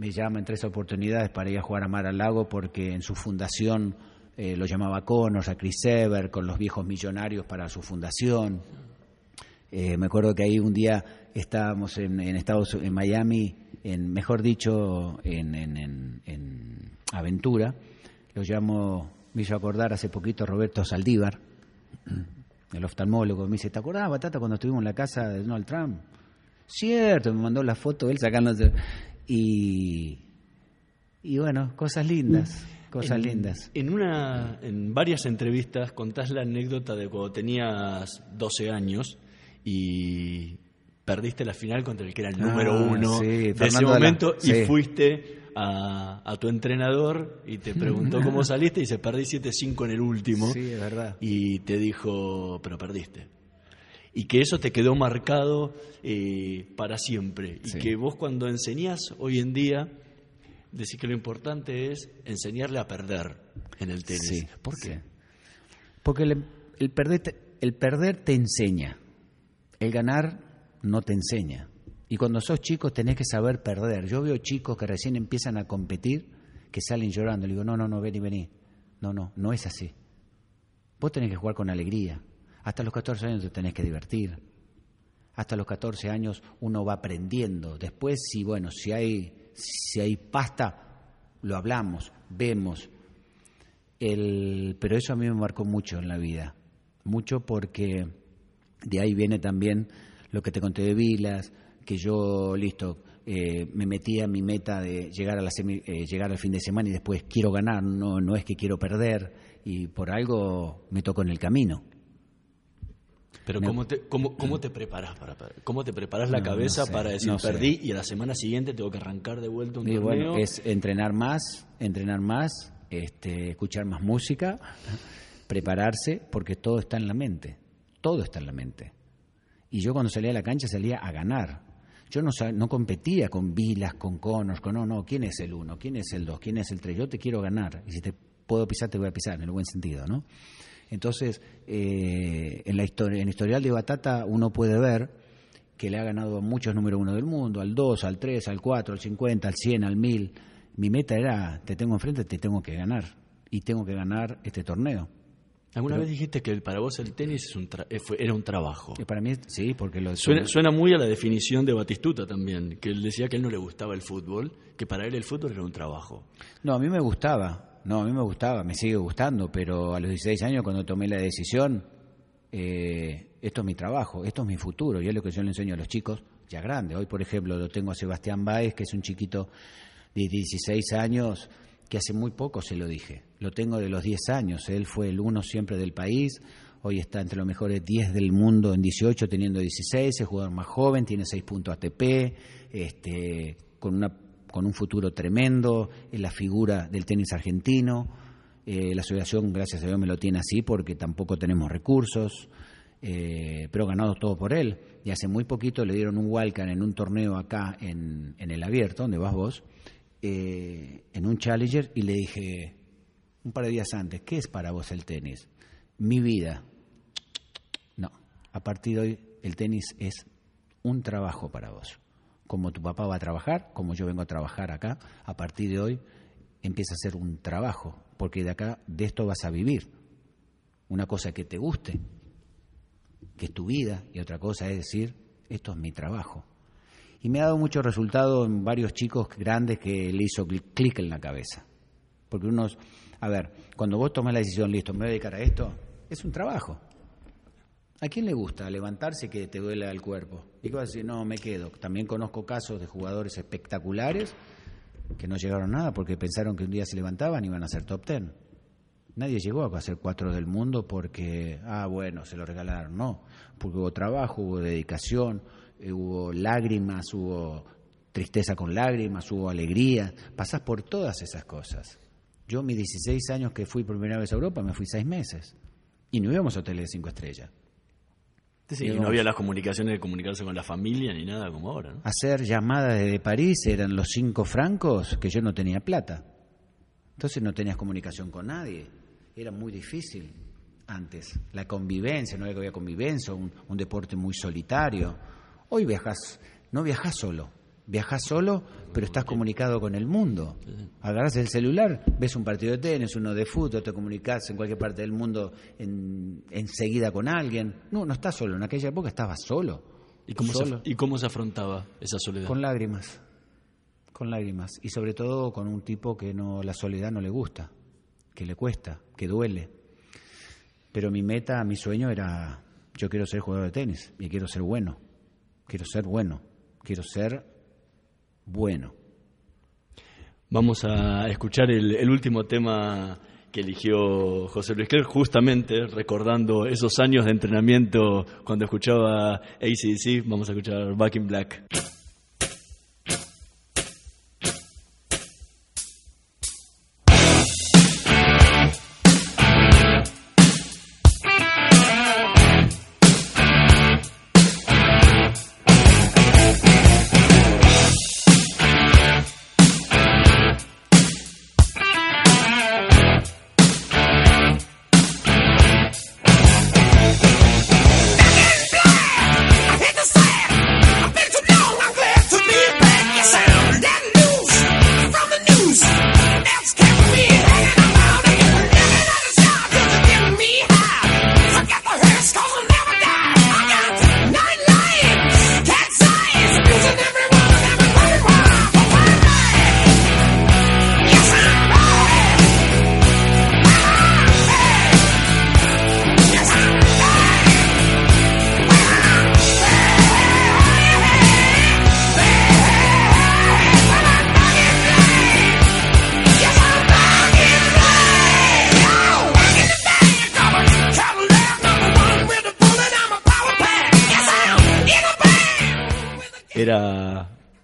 me llama en tres oportunidades para ir a jugar a Mar al Lago porque en su fundación eh, lo llamaba Connors, a Chris Evert, con los viejos millonarios para su fundación. Eh, me acuerdo que ahí un día estábamos en, en Estados en Miami, en mejor dicho, en, en- en- en Aventura. Lo llamo, me hizo acordar hace poquito Roberto Saldívar, el oftalmólogo. Me dice, ¿te acordás, Batata, cuando estuvimos en la casa de Donald Trump? Cierto, me mandó la foto de él sacándose. Y, y bueno, cosas lindas, cosas en, lindas. En, una, en varias entrevistas contás la anécdota de cuando tenías 12 años y perdiste la final contra el que era el Ah, número uno sí, de ese la- momento y fuiste a, a tu entrenador y te preguntó cómo saliste y se perdí 7-5 en el último Sí, es verdad. y te dijo, pero perdiste. Y que eso te quedó marcado eh, para siempre. Y que vos cuando enseñás hoy en día, decís que lo importante es enseñarle a perder en el tenis. Sí, ¿Por qué? sí. Porque el, el perder te, el perder te enseña, el ganar no te enseña. Y cuando sos chico tenés que saber perder. Yo veo chicos que recién empiezan a competir que salen llorando. Le digo, no, no, no, vení, vení. No, no, no es así. Vos tenés que jugar con alegría. Hasta los 14 años te tenés que divertir. Hasta los 14 años uno va aprendiendo. Después, si bueno, si hay, si hay pasta, lo hablamos, vemos. El, pero eso a mí me marcó mucho en la vida. Mucho porque de ahí viene también lo que te conté de Vilas, que yo, listo, eh, me metí a mi meta de llegar, a la semi- eh, llegar al fin de semana y después quiero ganar, no, no es que quiero perder, y por algo me tocó en el camino. Pero Me- ¿cómo te, cómo, cómo te preparás para? ¿Cómo te preparás la No, no cabeza sé, para decir no sé. perdí y a la semana siguiente tengo que arrancar de vuelta un Y torneo? bueno, es entrenar más, entrenar más, este, escuchar más música, prepararse, porque todo está en la mente, todo está en la mente. Y yo cuando salía a la cancha salía a ganar. Yo no, no competía con Vilas, con Connors, con no, no, ¿quién es el uno? ¿Quién es el dos? ¿Quién es el tres? Yo te quiero ganar. Y si te puedo pisar, te voy a pisar, en el buen sentido, ¿no? Entonces, eh, en, la historia, en el historial de Batata uno puede ver que le ha ganado a muchos número uno del mundo, al 2, al 3, al 4, al 50, al 100, al 1000. Mi meta era, te tengo enfrente, te tengo que ganar. Y tengo que ganar este torneo. ¿Alguna pero- vez dijiste que para vos el tenis es un tra- eh, fue- era un trabajo? Y para mí, sí, porque lo Suena, suena muy a la definición de Batistuta también, que él decía que él no le gustaba el fútbol, que para él el fútbol era un trabajo. No, a mí me gustaba. No, a mí me gustaba, me sigue gustando, pero a los 16 años cuando tomé la decisión, eh, esto es mi trabajo, esto es mi futuro, y es lo que yo le enseño a los chicos ya grandes. Hoy, por ejemplo, lo tengo a Sebastián Báez, que es un chiquito de 16 años, que hace muy poco se lo dije. Lo tengo de los 10 años, él fue el uno siempre del país, hoy está entre los mejores 10 del mundo en 18, teniendo 16, es jugador más joven, tiene 6 puntos ATP, este, con una con un futuro tremendo, es la figura del tenis argentino. Eh, la asociación, gracias a Dios, me lo tiene así porque tampoco tenemos recursos, eh, pero ganado todo por él. Y hace muy poquito le dieron un Walcan en un torneo acá en, en el abierto, donde vas vos, eh, en un Challenger, y le dije un par de días antes, ¿qué es para vos el tenis? Mi vida. No, A partir de hoy, el tenis es un trabajo para vos. Como tu papá va a trabajar, como yo vengo a trabajar acá, a partir de hoy empieza a ser un trabajo, porque de acá, de esto vas a vivir. Una cosa que te guste, que es tu vida, y otra cosa es decir, esto es mi trabajo. Y me ha dado mucho resultado en varios chicos grandes que le hizo clic en la cabeza. Porque unos, a ver, cuando vos tomas la decisión, listo, me voy a dedicar a esto, es un trabajo. ¿A quién le gusta levantarse que te duele el cuerpo? Y vas a decir, no, me quedo. También conozco casos de jugadores espectaculares que no llegaron a nada porque pensaron que un día se levantaban y iban a ser top ten. Nadie llegó a ser cuatro del mundo porque, ah, bueno, se lo regalaron. No, porque hubo trabajo, hubo dedicación, eh, hubo lágrimas, hubo tristeza con lágrimas, hubo alegría. Pasás por todas esas cosas. Yo, mis 16 años que fui por primera vez a Europa, me fui seis meses. Y no íbamos a hoteles de cinco estrellas. Y no había las comunicaciones de comunicarse con la familia ni nada como ahora. ¿no? Hacer llamadas desde París eran los cinco francos que yo no tenía plata. Entonces no tenías comunicación con nadie. Era muy difícil antes. La convivencia, no había convivencia, un, un deporte muy solitario. Hoy viajas, no viajas solo, viajas solo, pero estás comunicado con el mundo. Agarras el celular, ves un partido de tenis, uno de fútbol, te comunicas en cualquier parte del mundo enseguida con alguien. No, no estás solo. En aquella época estabas solo. ¿Y cómo, Se, ¿Y cómo se afrontaba esa soledad? Con lágrimas. Con lágrimas. Y sobre todo con un tipo que no la soledad no le gusta, que le cuesta, que duele. Pero mi meta, mi sueño era, yo quiero ser jugador de tenis y quiero ser bueno. Quiero ser bueno. Quiero ser bueno. Vamos a escuchar el, último tema que eligió José Luis Clerc, justamente recordando esos años de entrenamiento cuando escuchaba ACDC. Vamos a escuchar Back in Black.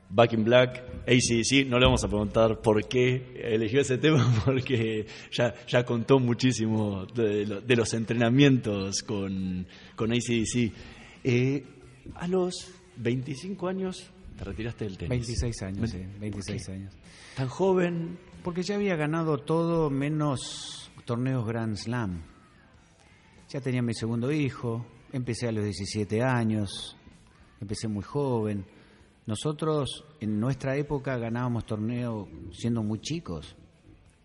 Back in Black, ACDC, no le vamos a preguntar por qué eligió ese tema, porque ya, ya contó muchísimo de, los entrenamientos con, con ACDC. Eh, a los 25 años te retiraste del tenis. 26 años, sí, 26 años. ¿Tan joven? Porque ya había ganado todo menos torneos Grand Slam. Ya tenía mi segundo hijo, empecé a los 17 años, empecé muy joven nosotros en nuestra época ganábamos torneos siendo muy chicos.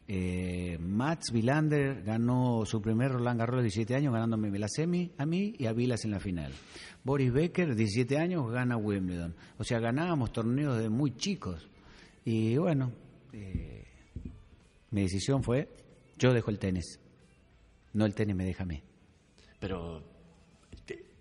Eh, Mats Vilander ganó su primer Roland Garros de 17 años ganándome la semi a mí y a Vilas en la final. Boris Becker, 17 años, gana Wimbledon. O sea, ganábamos torneos de muy chicos. Y bueno, eh, mi decisión fue, yo dejo el tenis. No el tenis me deja a mí. Pero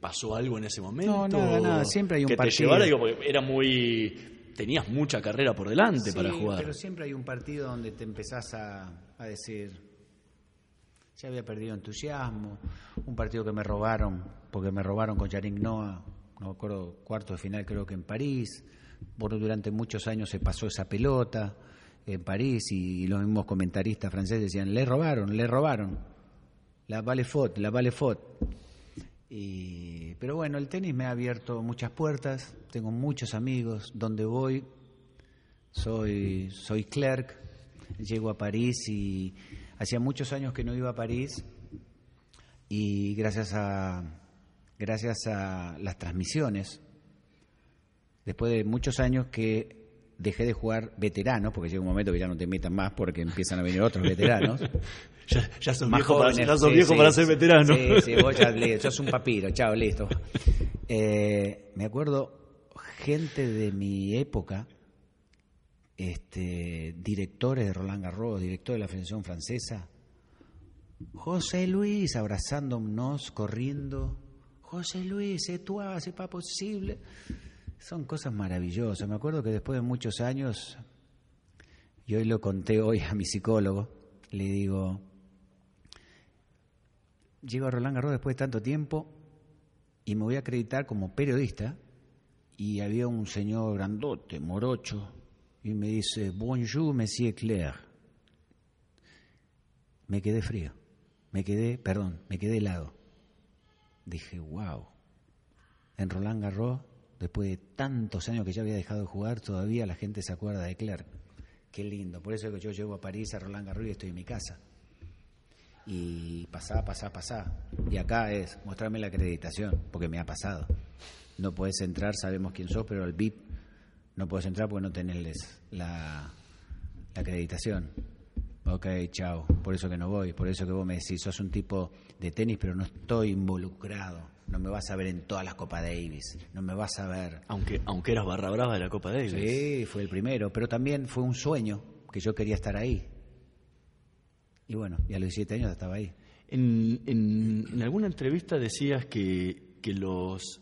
¿Pasó algo en ese momento? No, nada, nada. Siempre hay un que partido. Te llevara, era muy. Tenías mucha carrera por delante para jugar. Pero siempre hay un partido donde te empezás a, decir. Ya había perdido entusiasmo. Un partido que me robaron, porque me robaron con Yannick Noah, no me acuerdo, cuarto de final creo que en París. Bueno, durante muchos años se pasó esa pelota en París y, los mismos comentaristas franceses decían, le robaron, le robaron. La vale faute, la vale faute. Y, pero bueno, el tenis me ha abierto muchas puertas, tengo muchos amigos, donde voy soy, soy clerk, llego a París y hacía muchos años que no iba a París. Y gracias a gracias a las transmisiones, después de muchos años que dejé de jugar veteranos, porque llega un momento que ya no te metan más porque empiezan a venir otros veteranos. ya, ya sos Más viejo, jóvenes, para, ya sos sí, viejo sí, para ser veterano. Sí, sí, vos ya sos un papiro, chao, listo. Eh, me acuerdo gente de mi época, este, directores de Roland Garros, director de la Federación Francesa, José Luis abrazándonos, corriendo. José Luis, c'est toi, c'est pas posible. Son cosas maravillosas. Me acuerdo que después de muchos años, y hoy lo conté hoy a mi psicólogo, le digo, llego a Roland Garros después de tanto tiempo y me voy a acreditar como periodista y había un señor grandote, morocho, y me dice, bonjour, monsieur Claire. Me quedé frío, me quedé, perdón, me quedé helado. Dije, wow, en Roland Garros, después de tantos años que ya había dejado de jugar, todavía la gente se acuerda de Claire. Qué lindo, por eso es que yo llego a París, a Roland Garros y estoy en mi casa. Y pasá, pasá, pasá. Y acá es mostrarme la acreditación, porque me ha pasado. No puedes entrar, sabemos quién sos, pero al VIP no puedes entrar porque no tenés la, la acreditación. Ok, chao. Por eso que no voy. Por eso que vos me decís, sos un tipo de tenis, pero no estoy involucrado. No me vas a ver en todas las Copa Davis. No me vas a ver. Aunque, aunque eras barra brava de la Copa Davis. Sí, fue el primero. Pero también fue un sueño que yo quería estar ahí. Y bueno, y a los 17 años estaba ahí. En, en- en alguna entrevista decías que, que los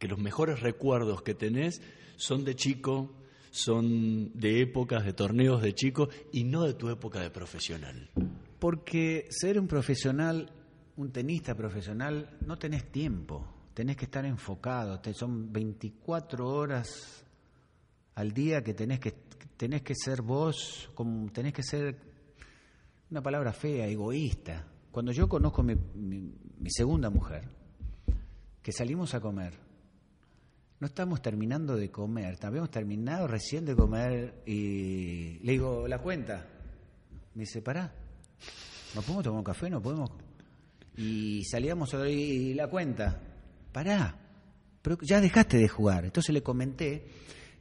que los mejores recuerdos que tenés son de chico, son de épocas de torneos de chico y no de tu época de profesional. Porque ser un profesional, un tenista profesional, no tenés tiempo. Tenés que estar enfocado. Te- son 24 horas al día que tenés que tenés que ser vos, como tenés que ser una palabra fea, egoísta. Cuando yo conozco mi, mi- segunda mujer, que salimos a comer, no estamos terminando de comer, habíamos terminado recién de comer y le digo, la cuenta. Me dice, pará, ¿no podemos tomar un café? ¿No podemos? Y salíamos y la cuenta, pará, pero ya dejaste de jugar. Entonces le comenté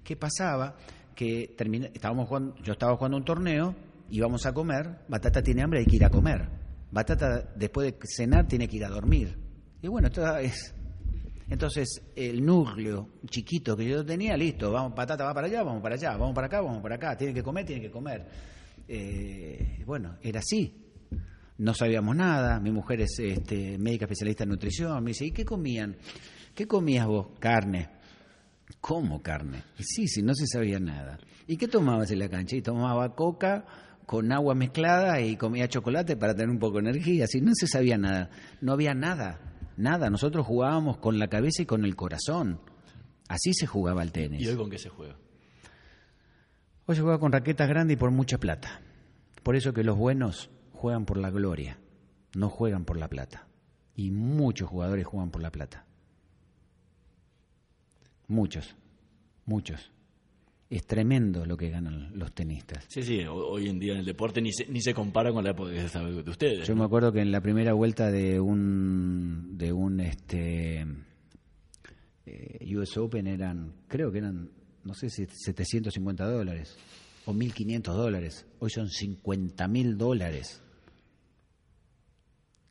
qué pasaba, que terminé, estábamos yo estaba jugando un torneo, íbamos a comer, Batata tiene hambre, hay que ir a comer. Batata después de cenar tiene que ir a dormir. Y bueno, esto es... Entonces, el núcleo chiquito que yo tenía, listo, vamos, Batata va para allá, vamos para allá, vamos para acá, vamos para acá, tiene que comer, tiene que comer. Eh, bueno, era así. No sabíamos nada, mi mujer es este, médica especialista en nutrición, me dice, ¿y qué comían? ¿Qué comías vos? Carne. ¿Cómo carne? Y sí, sí, no se sabía nada. ¿Y qué tomabas en la cancha? Y tomaba coca con agua mezclada y comía chocolate para tener un poco de energía. Así no se sabía nada. No había nada, nada. Nosotros jugábamos con la cabeza y con el corazón. Así se jugaba el tenis. ¿Y hoy con qué se juega? Hoy se juega con raquetas grandes y por mucha plata. Por eso que los buenos juegan por la gloria, no juegan por la plata. Y muchos jugadores juegan por la plata. Muchos, muchos. Es tremendo lo que ganan los tenistas. Sí, sí, ho- hoy en día en el deporte ni se, ni se compara con la época de de ustedes. Yo me acuerdo que en la primera vuelta de un de un este eh, US Open eran, creo que eran, no sé si 750 dólares o 1.500 dólares. Hoy son 50 mil dólares.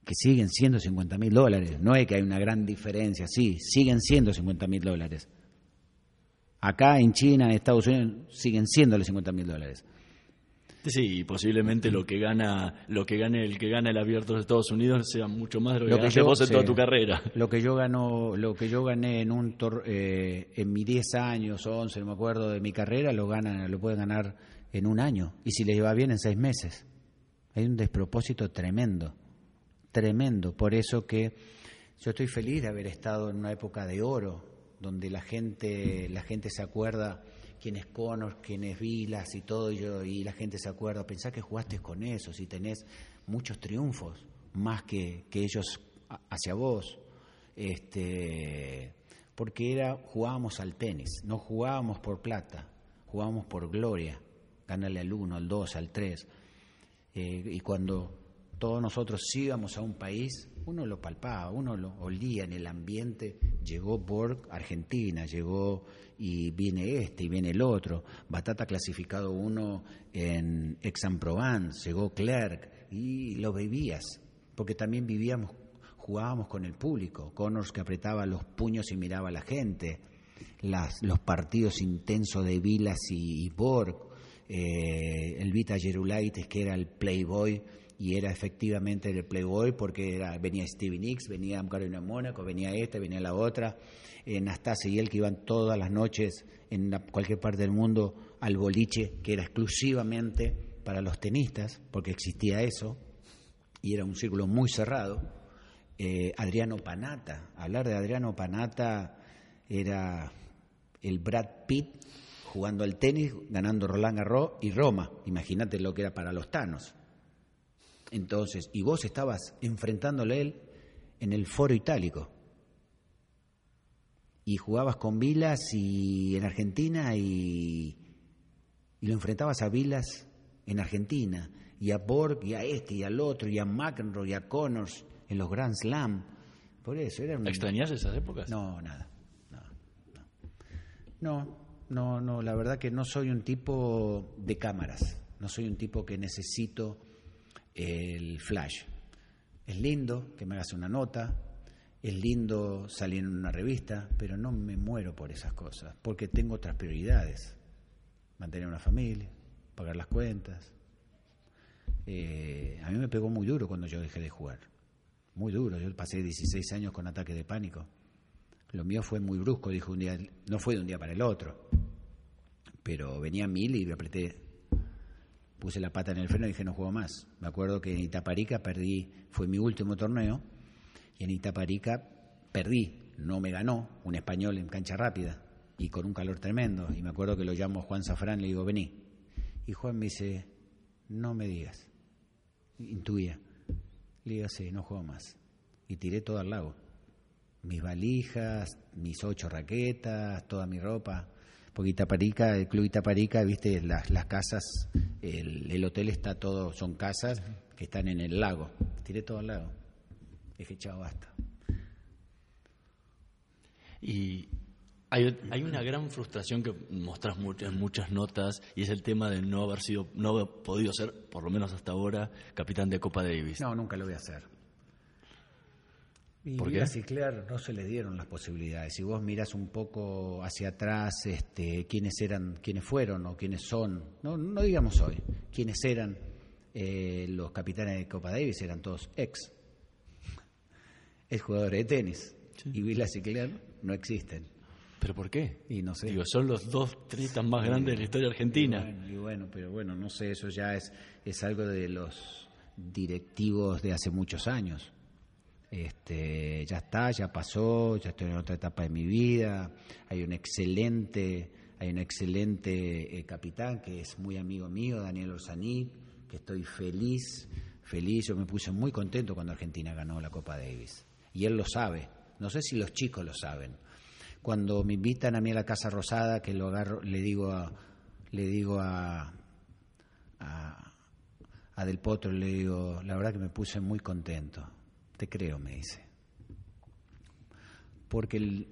Que siguen siendo 50 mil dólares. No es que hay una gran diferencia, sí, siguen siendo 50 mil dólares. Acá en China, en Estados Unidos, siguen siendo los 50 mil dólares. Sí, y posiblemente lo que gana, lo que gane el que gana el abierto de Estados Unidos sea mucho más de lo que, Lo que ganaste yo- vos en sí. toda tu carrera. Lo que yo gano, lo que yo gané en un tor- eh, en mis 10 años o 11, no me acuerdo de mi carrera, lo ganan, lo pueden ganar en un año y si les va bien en seis meses. Hay un despropósito tremendo, tremendo. Por eso que yo estoy feliz de haber estado en una época de oro, donde la gente, la gente se acuerda quién es Connors, quién es Vilas y todo, y, yo, y la gente se acuerda, pensá que jugaste con esos y tenés muchos triunfos, más que, que ellos hacia vos. Este, porque era, jugábamos al tenis, no jugábamos por plata, jugábamos por gloria, ganarle al uno, al dos, al tres. Eh, y cuando todos nosotros íbamos a un país, uno lo palpaba, uno lo olía en el ambiente. Llegó Borg, Argentina, llegó y viene este y viene el otro. Batata clasificado uno en Aix-en-Provence, llegó Clerc y lo vivías, porque también vivíamos, jugábamos con el público. Connors que apretaba los puños y miraba a la gente. Las, los partidos intensos de Vilas y, Borg, eh, el Vita Gerulaitis que era el playboy y era efectivamente el Playboy porque era, venía Stevie Nicks, venía Carolina Mónaco, venía esta, venía la otra, Nastasia y él que iban todas las noches en cualquier parte del mundo al boliche que era exclusivamente para los tenistas, porque existía eso, y era un círculo muy cerrado. Eh, Adriano Panata, hablar de Adriano Panata era el Brad Pitt jugando al tenis, ganando Roland Garros y Roma. Imagínate lo que era para los tanos. Entonces, y vos estabas enfrentándole a él en el foro itálico. Y jugabas con Vilas y en Argentina y, y lo enfrentabas a Vilas en Argentina, y a Borg, y a este, y al otro, y a McEnroe, y a Connors en los Grand Slam. Por eso era ¿Extrañas esas épocas? No, nada. No, no, no, no, la verdad que no soy un tipo de cámaras. No soy un tipo que necesito el flash. Es lindo que me hagas una nota, es lindo salir en una revista, pero no me muero por esas cosas, porque tengo otras prioridades. Mantener una familia, pagar las cuentas. Eh, a mí me pegó muy duro cuando yo dejé de jugar. Muy duro. Yo pasé 16 años con ataque de pánico. Lo mío fue muy brusco, dijo un día, no fue de un día para el otro. Pero venía mil y me apreté puse la pata en el freno y dije no juego más. Me acuerdo que en Itaparica perdí, fue mi último torneo, y en Itaparica perdí, no me ganó, un español en cancha rápida y con un calor tremendo. Y me acuerdo que lo llamo Juan Safrán le digo, vení. Y Juan me dice, no me digas, intuía. Le digo, sí, no juego más. Y tiré todo al lago. Mis valijas, mis ocho raquetas, toda mi ropa porque Itaparica, el club Itaparica, viste, las, las casas, el, hotel está todo, son casas que están en el lago. Tiré todo al lago. Dije, chao, basta. Y hay, hay, una gran frustración que mostras en muchas notas y es el tema de no haber sido, no haber podido ser, por lo menos hasta ahora, capitán de Copa Davis. No, nunca lo voy a hacer. Y ¿Por qué? a no se le dieron las posibilidades. Si vos miras un poco hacia atrás, este, quiénes eran, quiénes fueron o quiénes son, no, no digamos hoy, quiénes eran eh, los capitanes de Copa Davis, eran todos ex, ex jugadores de tenis. Y Vila Cicler no existen. ¿Pero por qué? Y no sé. Digo, son los dos tristas más grandes de la historia argentina. Y bueno, y bueno, pero bueno, no sé, eso ya es, es algo de los directivos de hace muchos años este, ya está, ya pasó, ya estoy en otra etapa de mi vida, hay un excelente, hay un excelente eh, capitán que es muy amigo mío, Daniel Orsaní, que estoy feliz, feliz, yo me puse muy contento cuando Argentina ganó la Copa Davis, y él lo sabe, no sé si los chicos lo saben. Cuando me invitan a mí a la Casa Rosada, que lo agarro, le digo a, le digo a, a, a Del Potro, le digo, la verdad que me puse muy contento te creo, me dice. Porque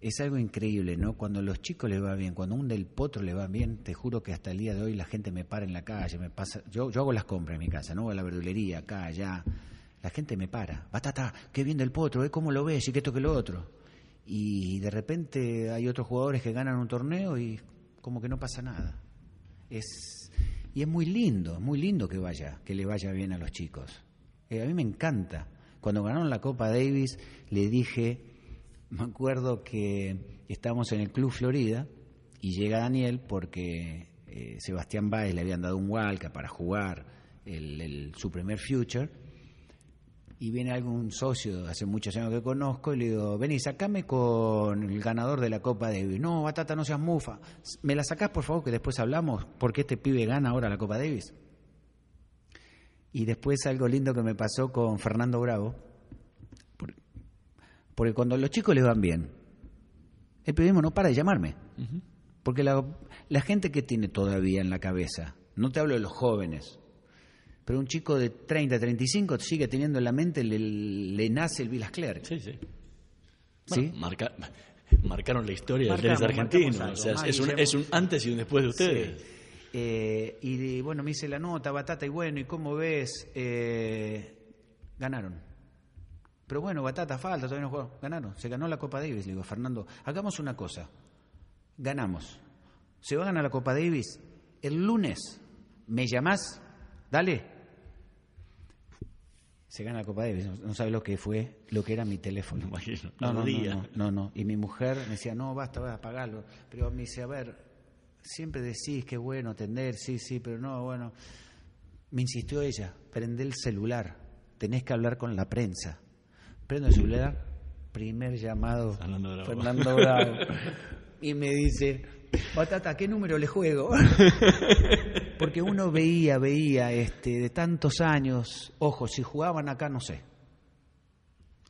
es algo increíble, ¿no? Cuando a los chicos les va bien, cuando un del potro le va bien, te juro que hasta el día de hoy la gente me para en la calle, me pasa, yo, yo hago las compras en mi casa, ¿no? A la verdulería, acá, allá. La gente me para, batata, qué bien del potro, ¿eh? ¿Cómo lo ves? Y que esto que lo otro. Y de repente hay otros jugadores que ganan un torneo y como que no pasa nada. Es, y es muy lindo, muy lindo que vaya, que le vaya bien a los chicos. Eh, a mí me encanta. Cuando ganaron la Copa Davis, le dije, me acuerdo que estábamos en el Club Florida y llega Daniel porque eh, Sebastián Báez le habían dado un Walca para jugar el, su primer Future y viene algún socio hace muchos años que conozco y le digo, vení, sacame con el ganador de la Copa Davis. No, Batata, no seas mufa. ¿Me la sacás, por favor, que después hablamos? porque este pibe gana ahora la Copa Davis? Y después algo lindo que me pasó con Fernando Bravo, porque cuando a los chicos les van bien, el periodismo no para de llamarme. Porque la, la, gente que tiene todavía en la cabeza, no te hablo de los jóvenes, Pero un chico de 30, 35 sigue teniendo en la mente, le, le nace el Vilas Clerc. Sí, sí. ¿Sí? Bueno, marca- marcaron la historia Marcamos, del tenis argentino. O sea, es, un, es un antes y un después de ustedes. Sí. Eh, y bueno, me hice la nota, Batata, y bueno, ¿y cómo ves? Eh, ganaron. Pero bueno, Batata falta, todavía no jugó. Ganaron, se ganó la Copa Davis. Le digo, Fernando, hagamos una cosa. Ganamos. Se va a ganar la Copa Davis. El lunes, ¿me llamás? Dale. Se gana la Copa Davis. No, no sabe lo que fue, lo que era mi teléfono. No, no, no, no, no, no. Y mi mujer me decía, no, basta, vas a apagarlo. Pero me dice, a ver, siempre decís que bueno atender, sí, sí, pero no, bueno. Me insistió ella, prende el celular, tenés que hablar con la prensa. Prendo el celular, primer llamado, Fernando Bravo. Fernando Bravo. Y me dice, Batata, ¿qué número le juego? Porque uno veía, veía, este, de tantos años, ojo, si jugaban acá, no sé.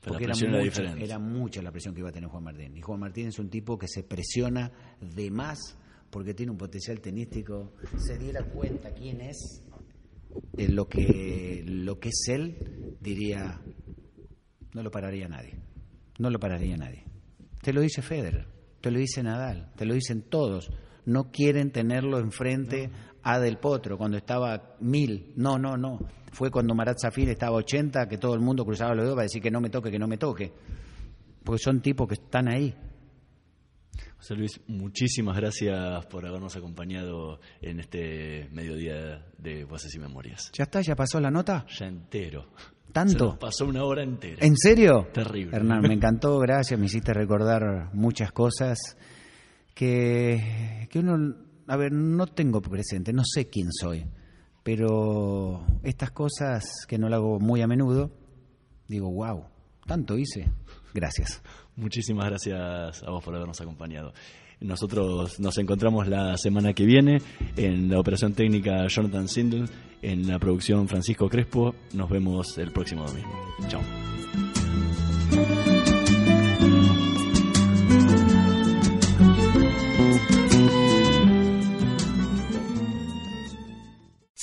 Porque era mucha, era mucha la presión que iba a tener Juan Martín. Y Juan Martín es un tipo que se presiona de más porque tiene un potencial tenístico. Se diera cuenta quién es, eh, lo, que, lo que es él, diría, no lo pararía nadie. No lo pararía nadie. Te lo dice Federer, te lo dice Nadal, te lo dicen todos. No quieren tenerlo enfrente a Del Potro cuando estaba mil. No, no, no. Fue cuando Marat Safir estaba 80 que todo el mundo cruzaba los dedos para decir que no me toque, que no me toque. Porque son tipos que están ahí. José Luis, muchísimas gracias por habernos acompañado en este mediodía de Voces y Memorias. ¿Ya está? ¿Ya pasó la nota? Ya entero. ¿Tanto? Se nos pasó una hora entera. ¿En serio? Terrible. Hernán, me encantó, gracias, me hiciste recordar muchas cosas que, que uno, a ver, no tengo presente, no sé quién soy, pero estas cosas que no lo hago muy a menudo, digo, wow, tanto hice. Gracias. Muchísimas gracias a vos por habernos acompañado. Nosotros nos encontramos la semana que viene en la operación técnica Jonathan Sindel, en la producción Francisco Crespo. Nos vemos el próximo domingo. Chao.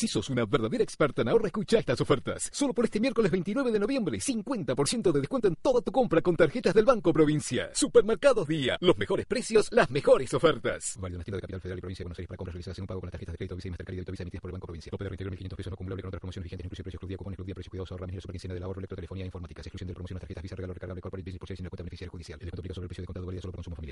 Si sos una verdadera experta en ahorro, escucha estas ofertas. Solo por este miércoles 29 de noviembre, 50% de descuento en toda tu compra con tarjetas del Banco Provincia. Supermercados Día. Los mejores precios, las mejores ofertas. Válido en las tiendas de Capital Federal y Provincia de Buenos Aires para compras realizadas en un pago con las tarjetas de crédito Visa y Mastercard y Débito Visa emitidas por el Banco Provincia. Tope de reintegro 1.500 pesos no acumulable con otras promociones vigentes, inclusive precios club día, cupones club día, precio cuidados, ahorra, super quincena del ahorro, electrotelefonía informática. Exclusión de promociones tarjetas Visa, regalo recargable, corporate business por 6 sin la cuenta beneficiario judicial. El descuento aplica sobre el precio de contado válido solo por consumo familiar.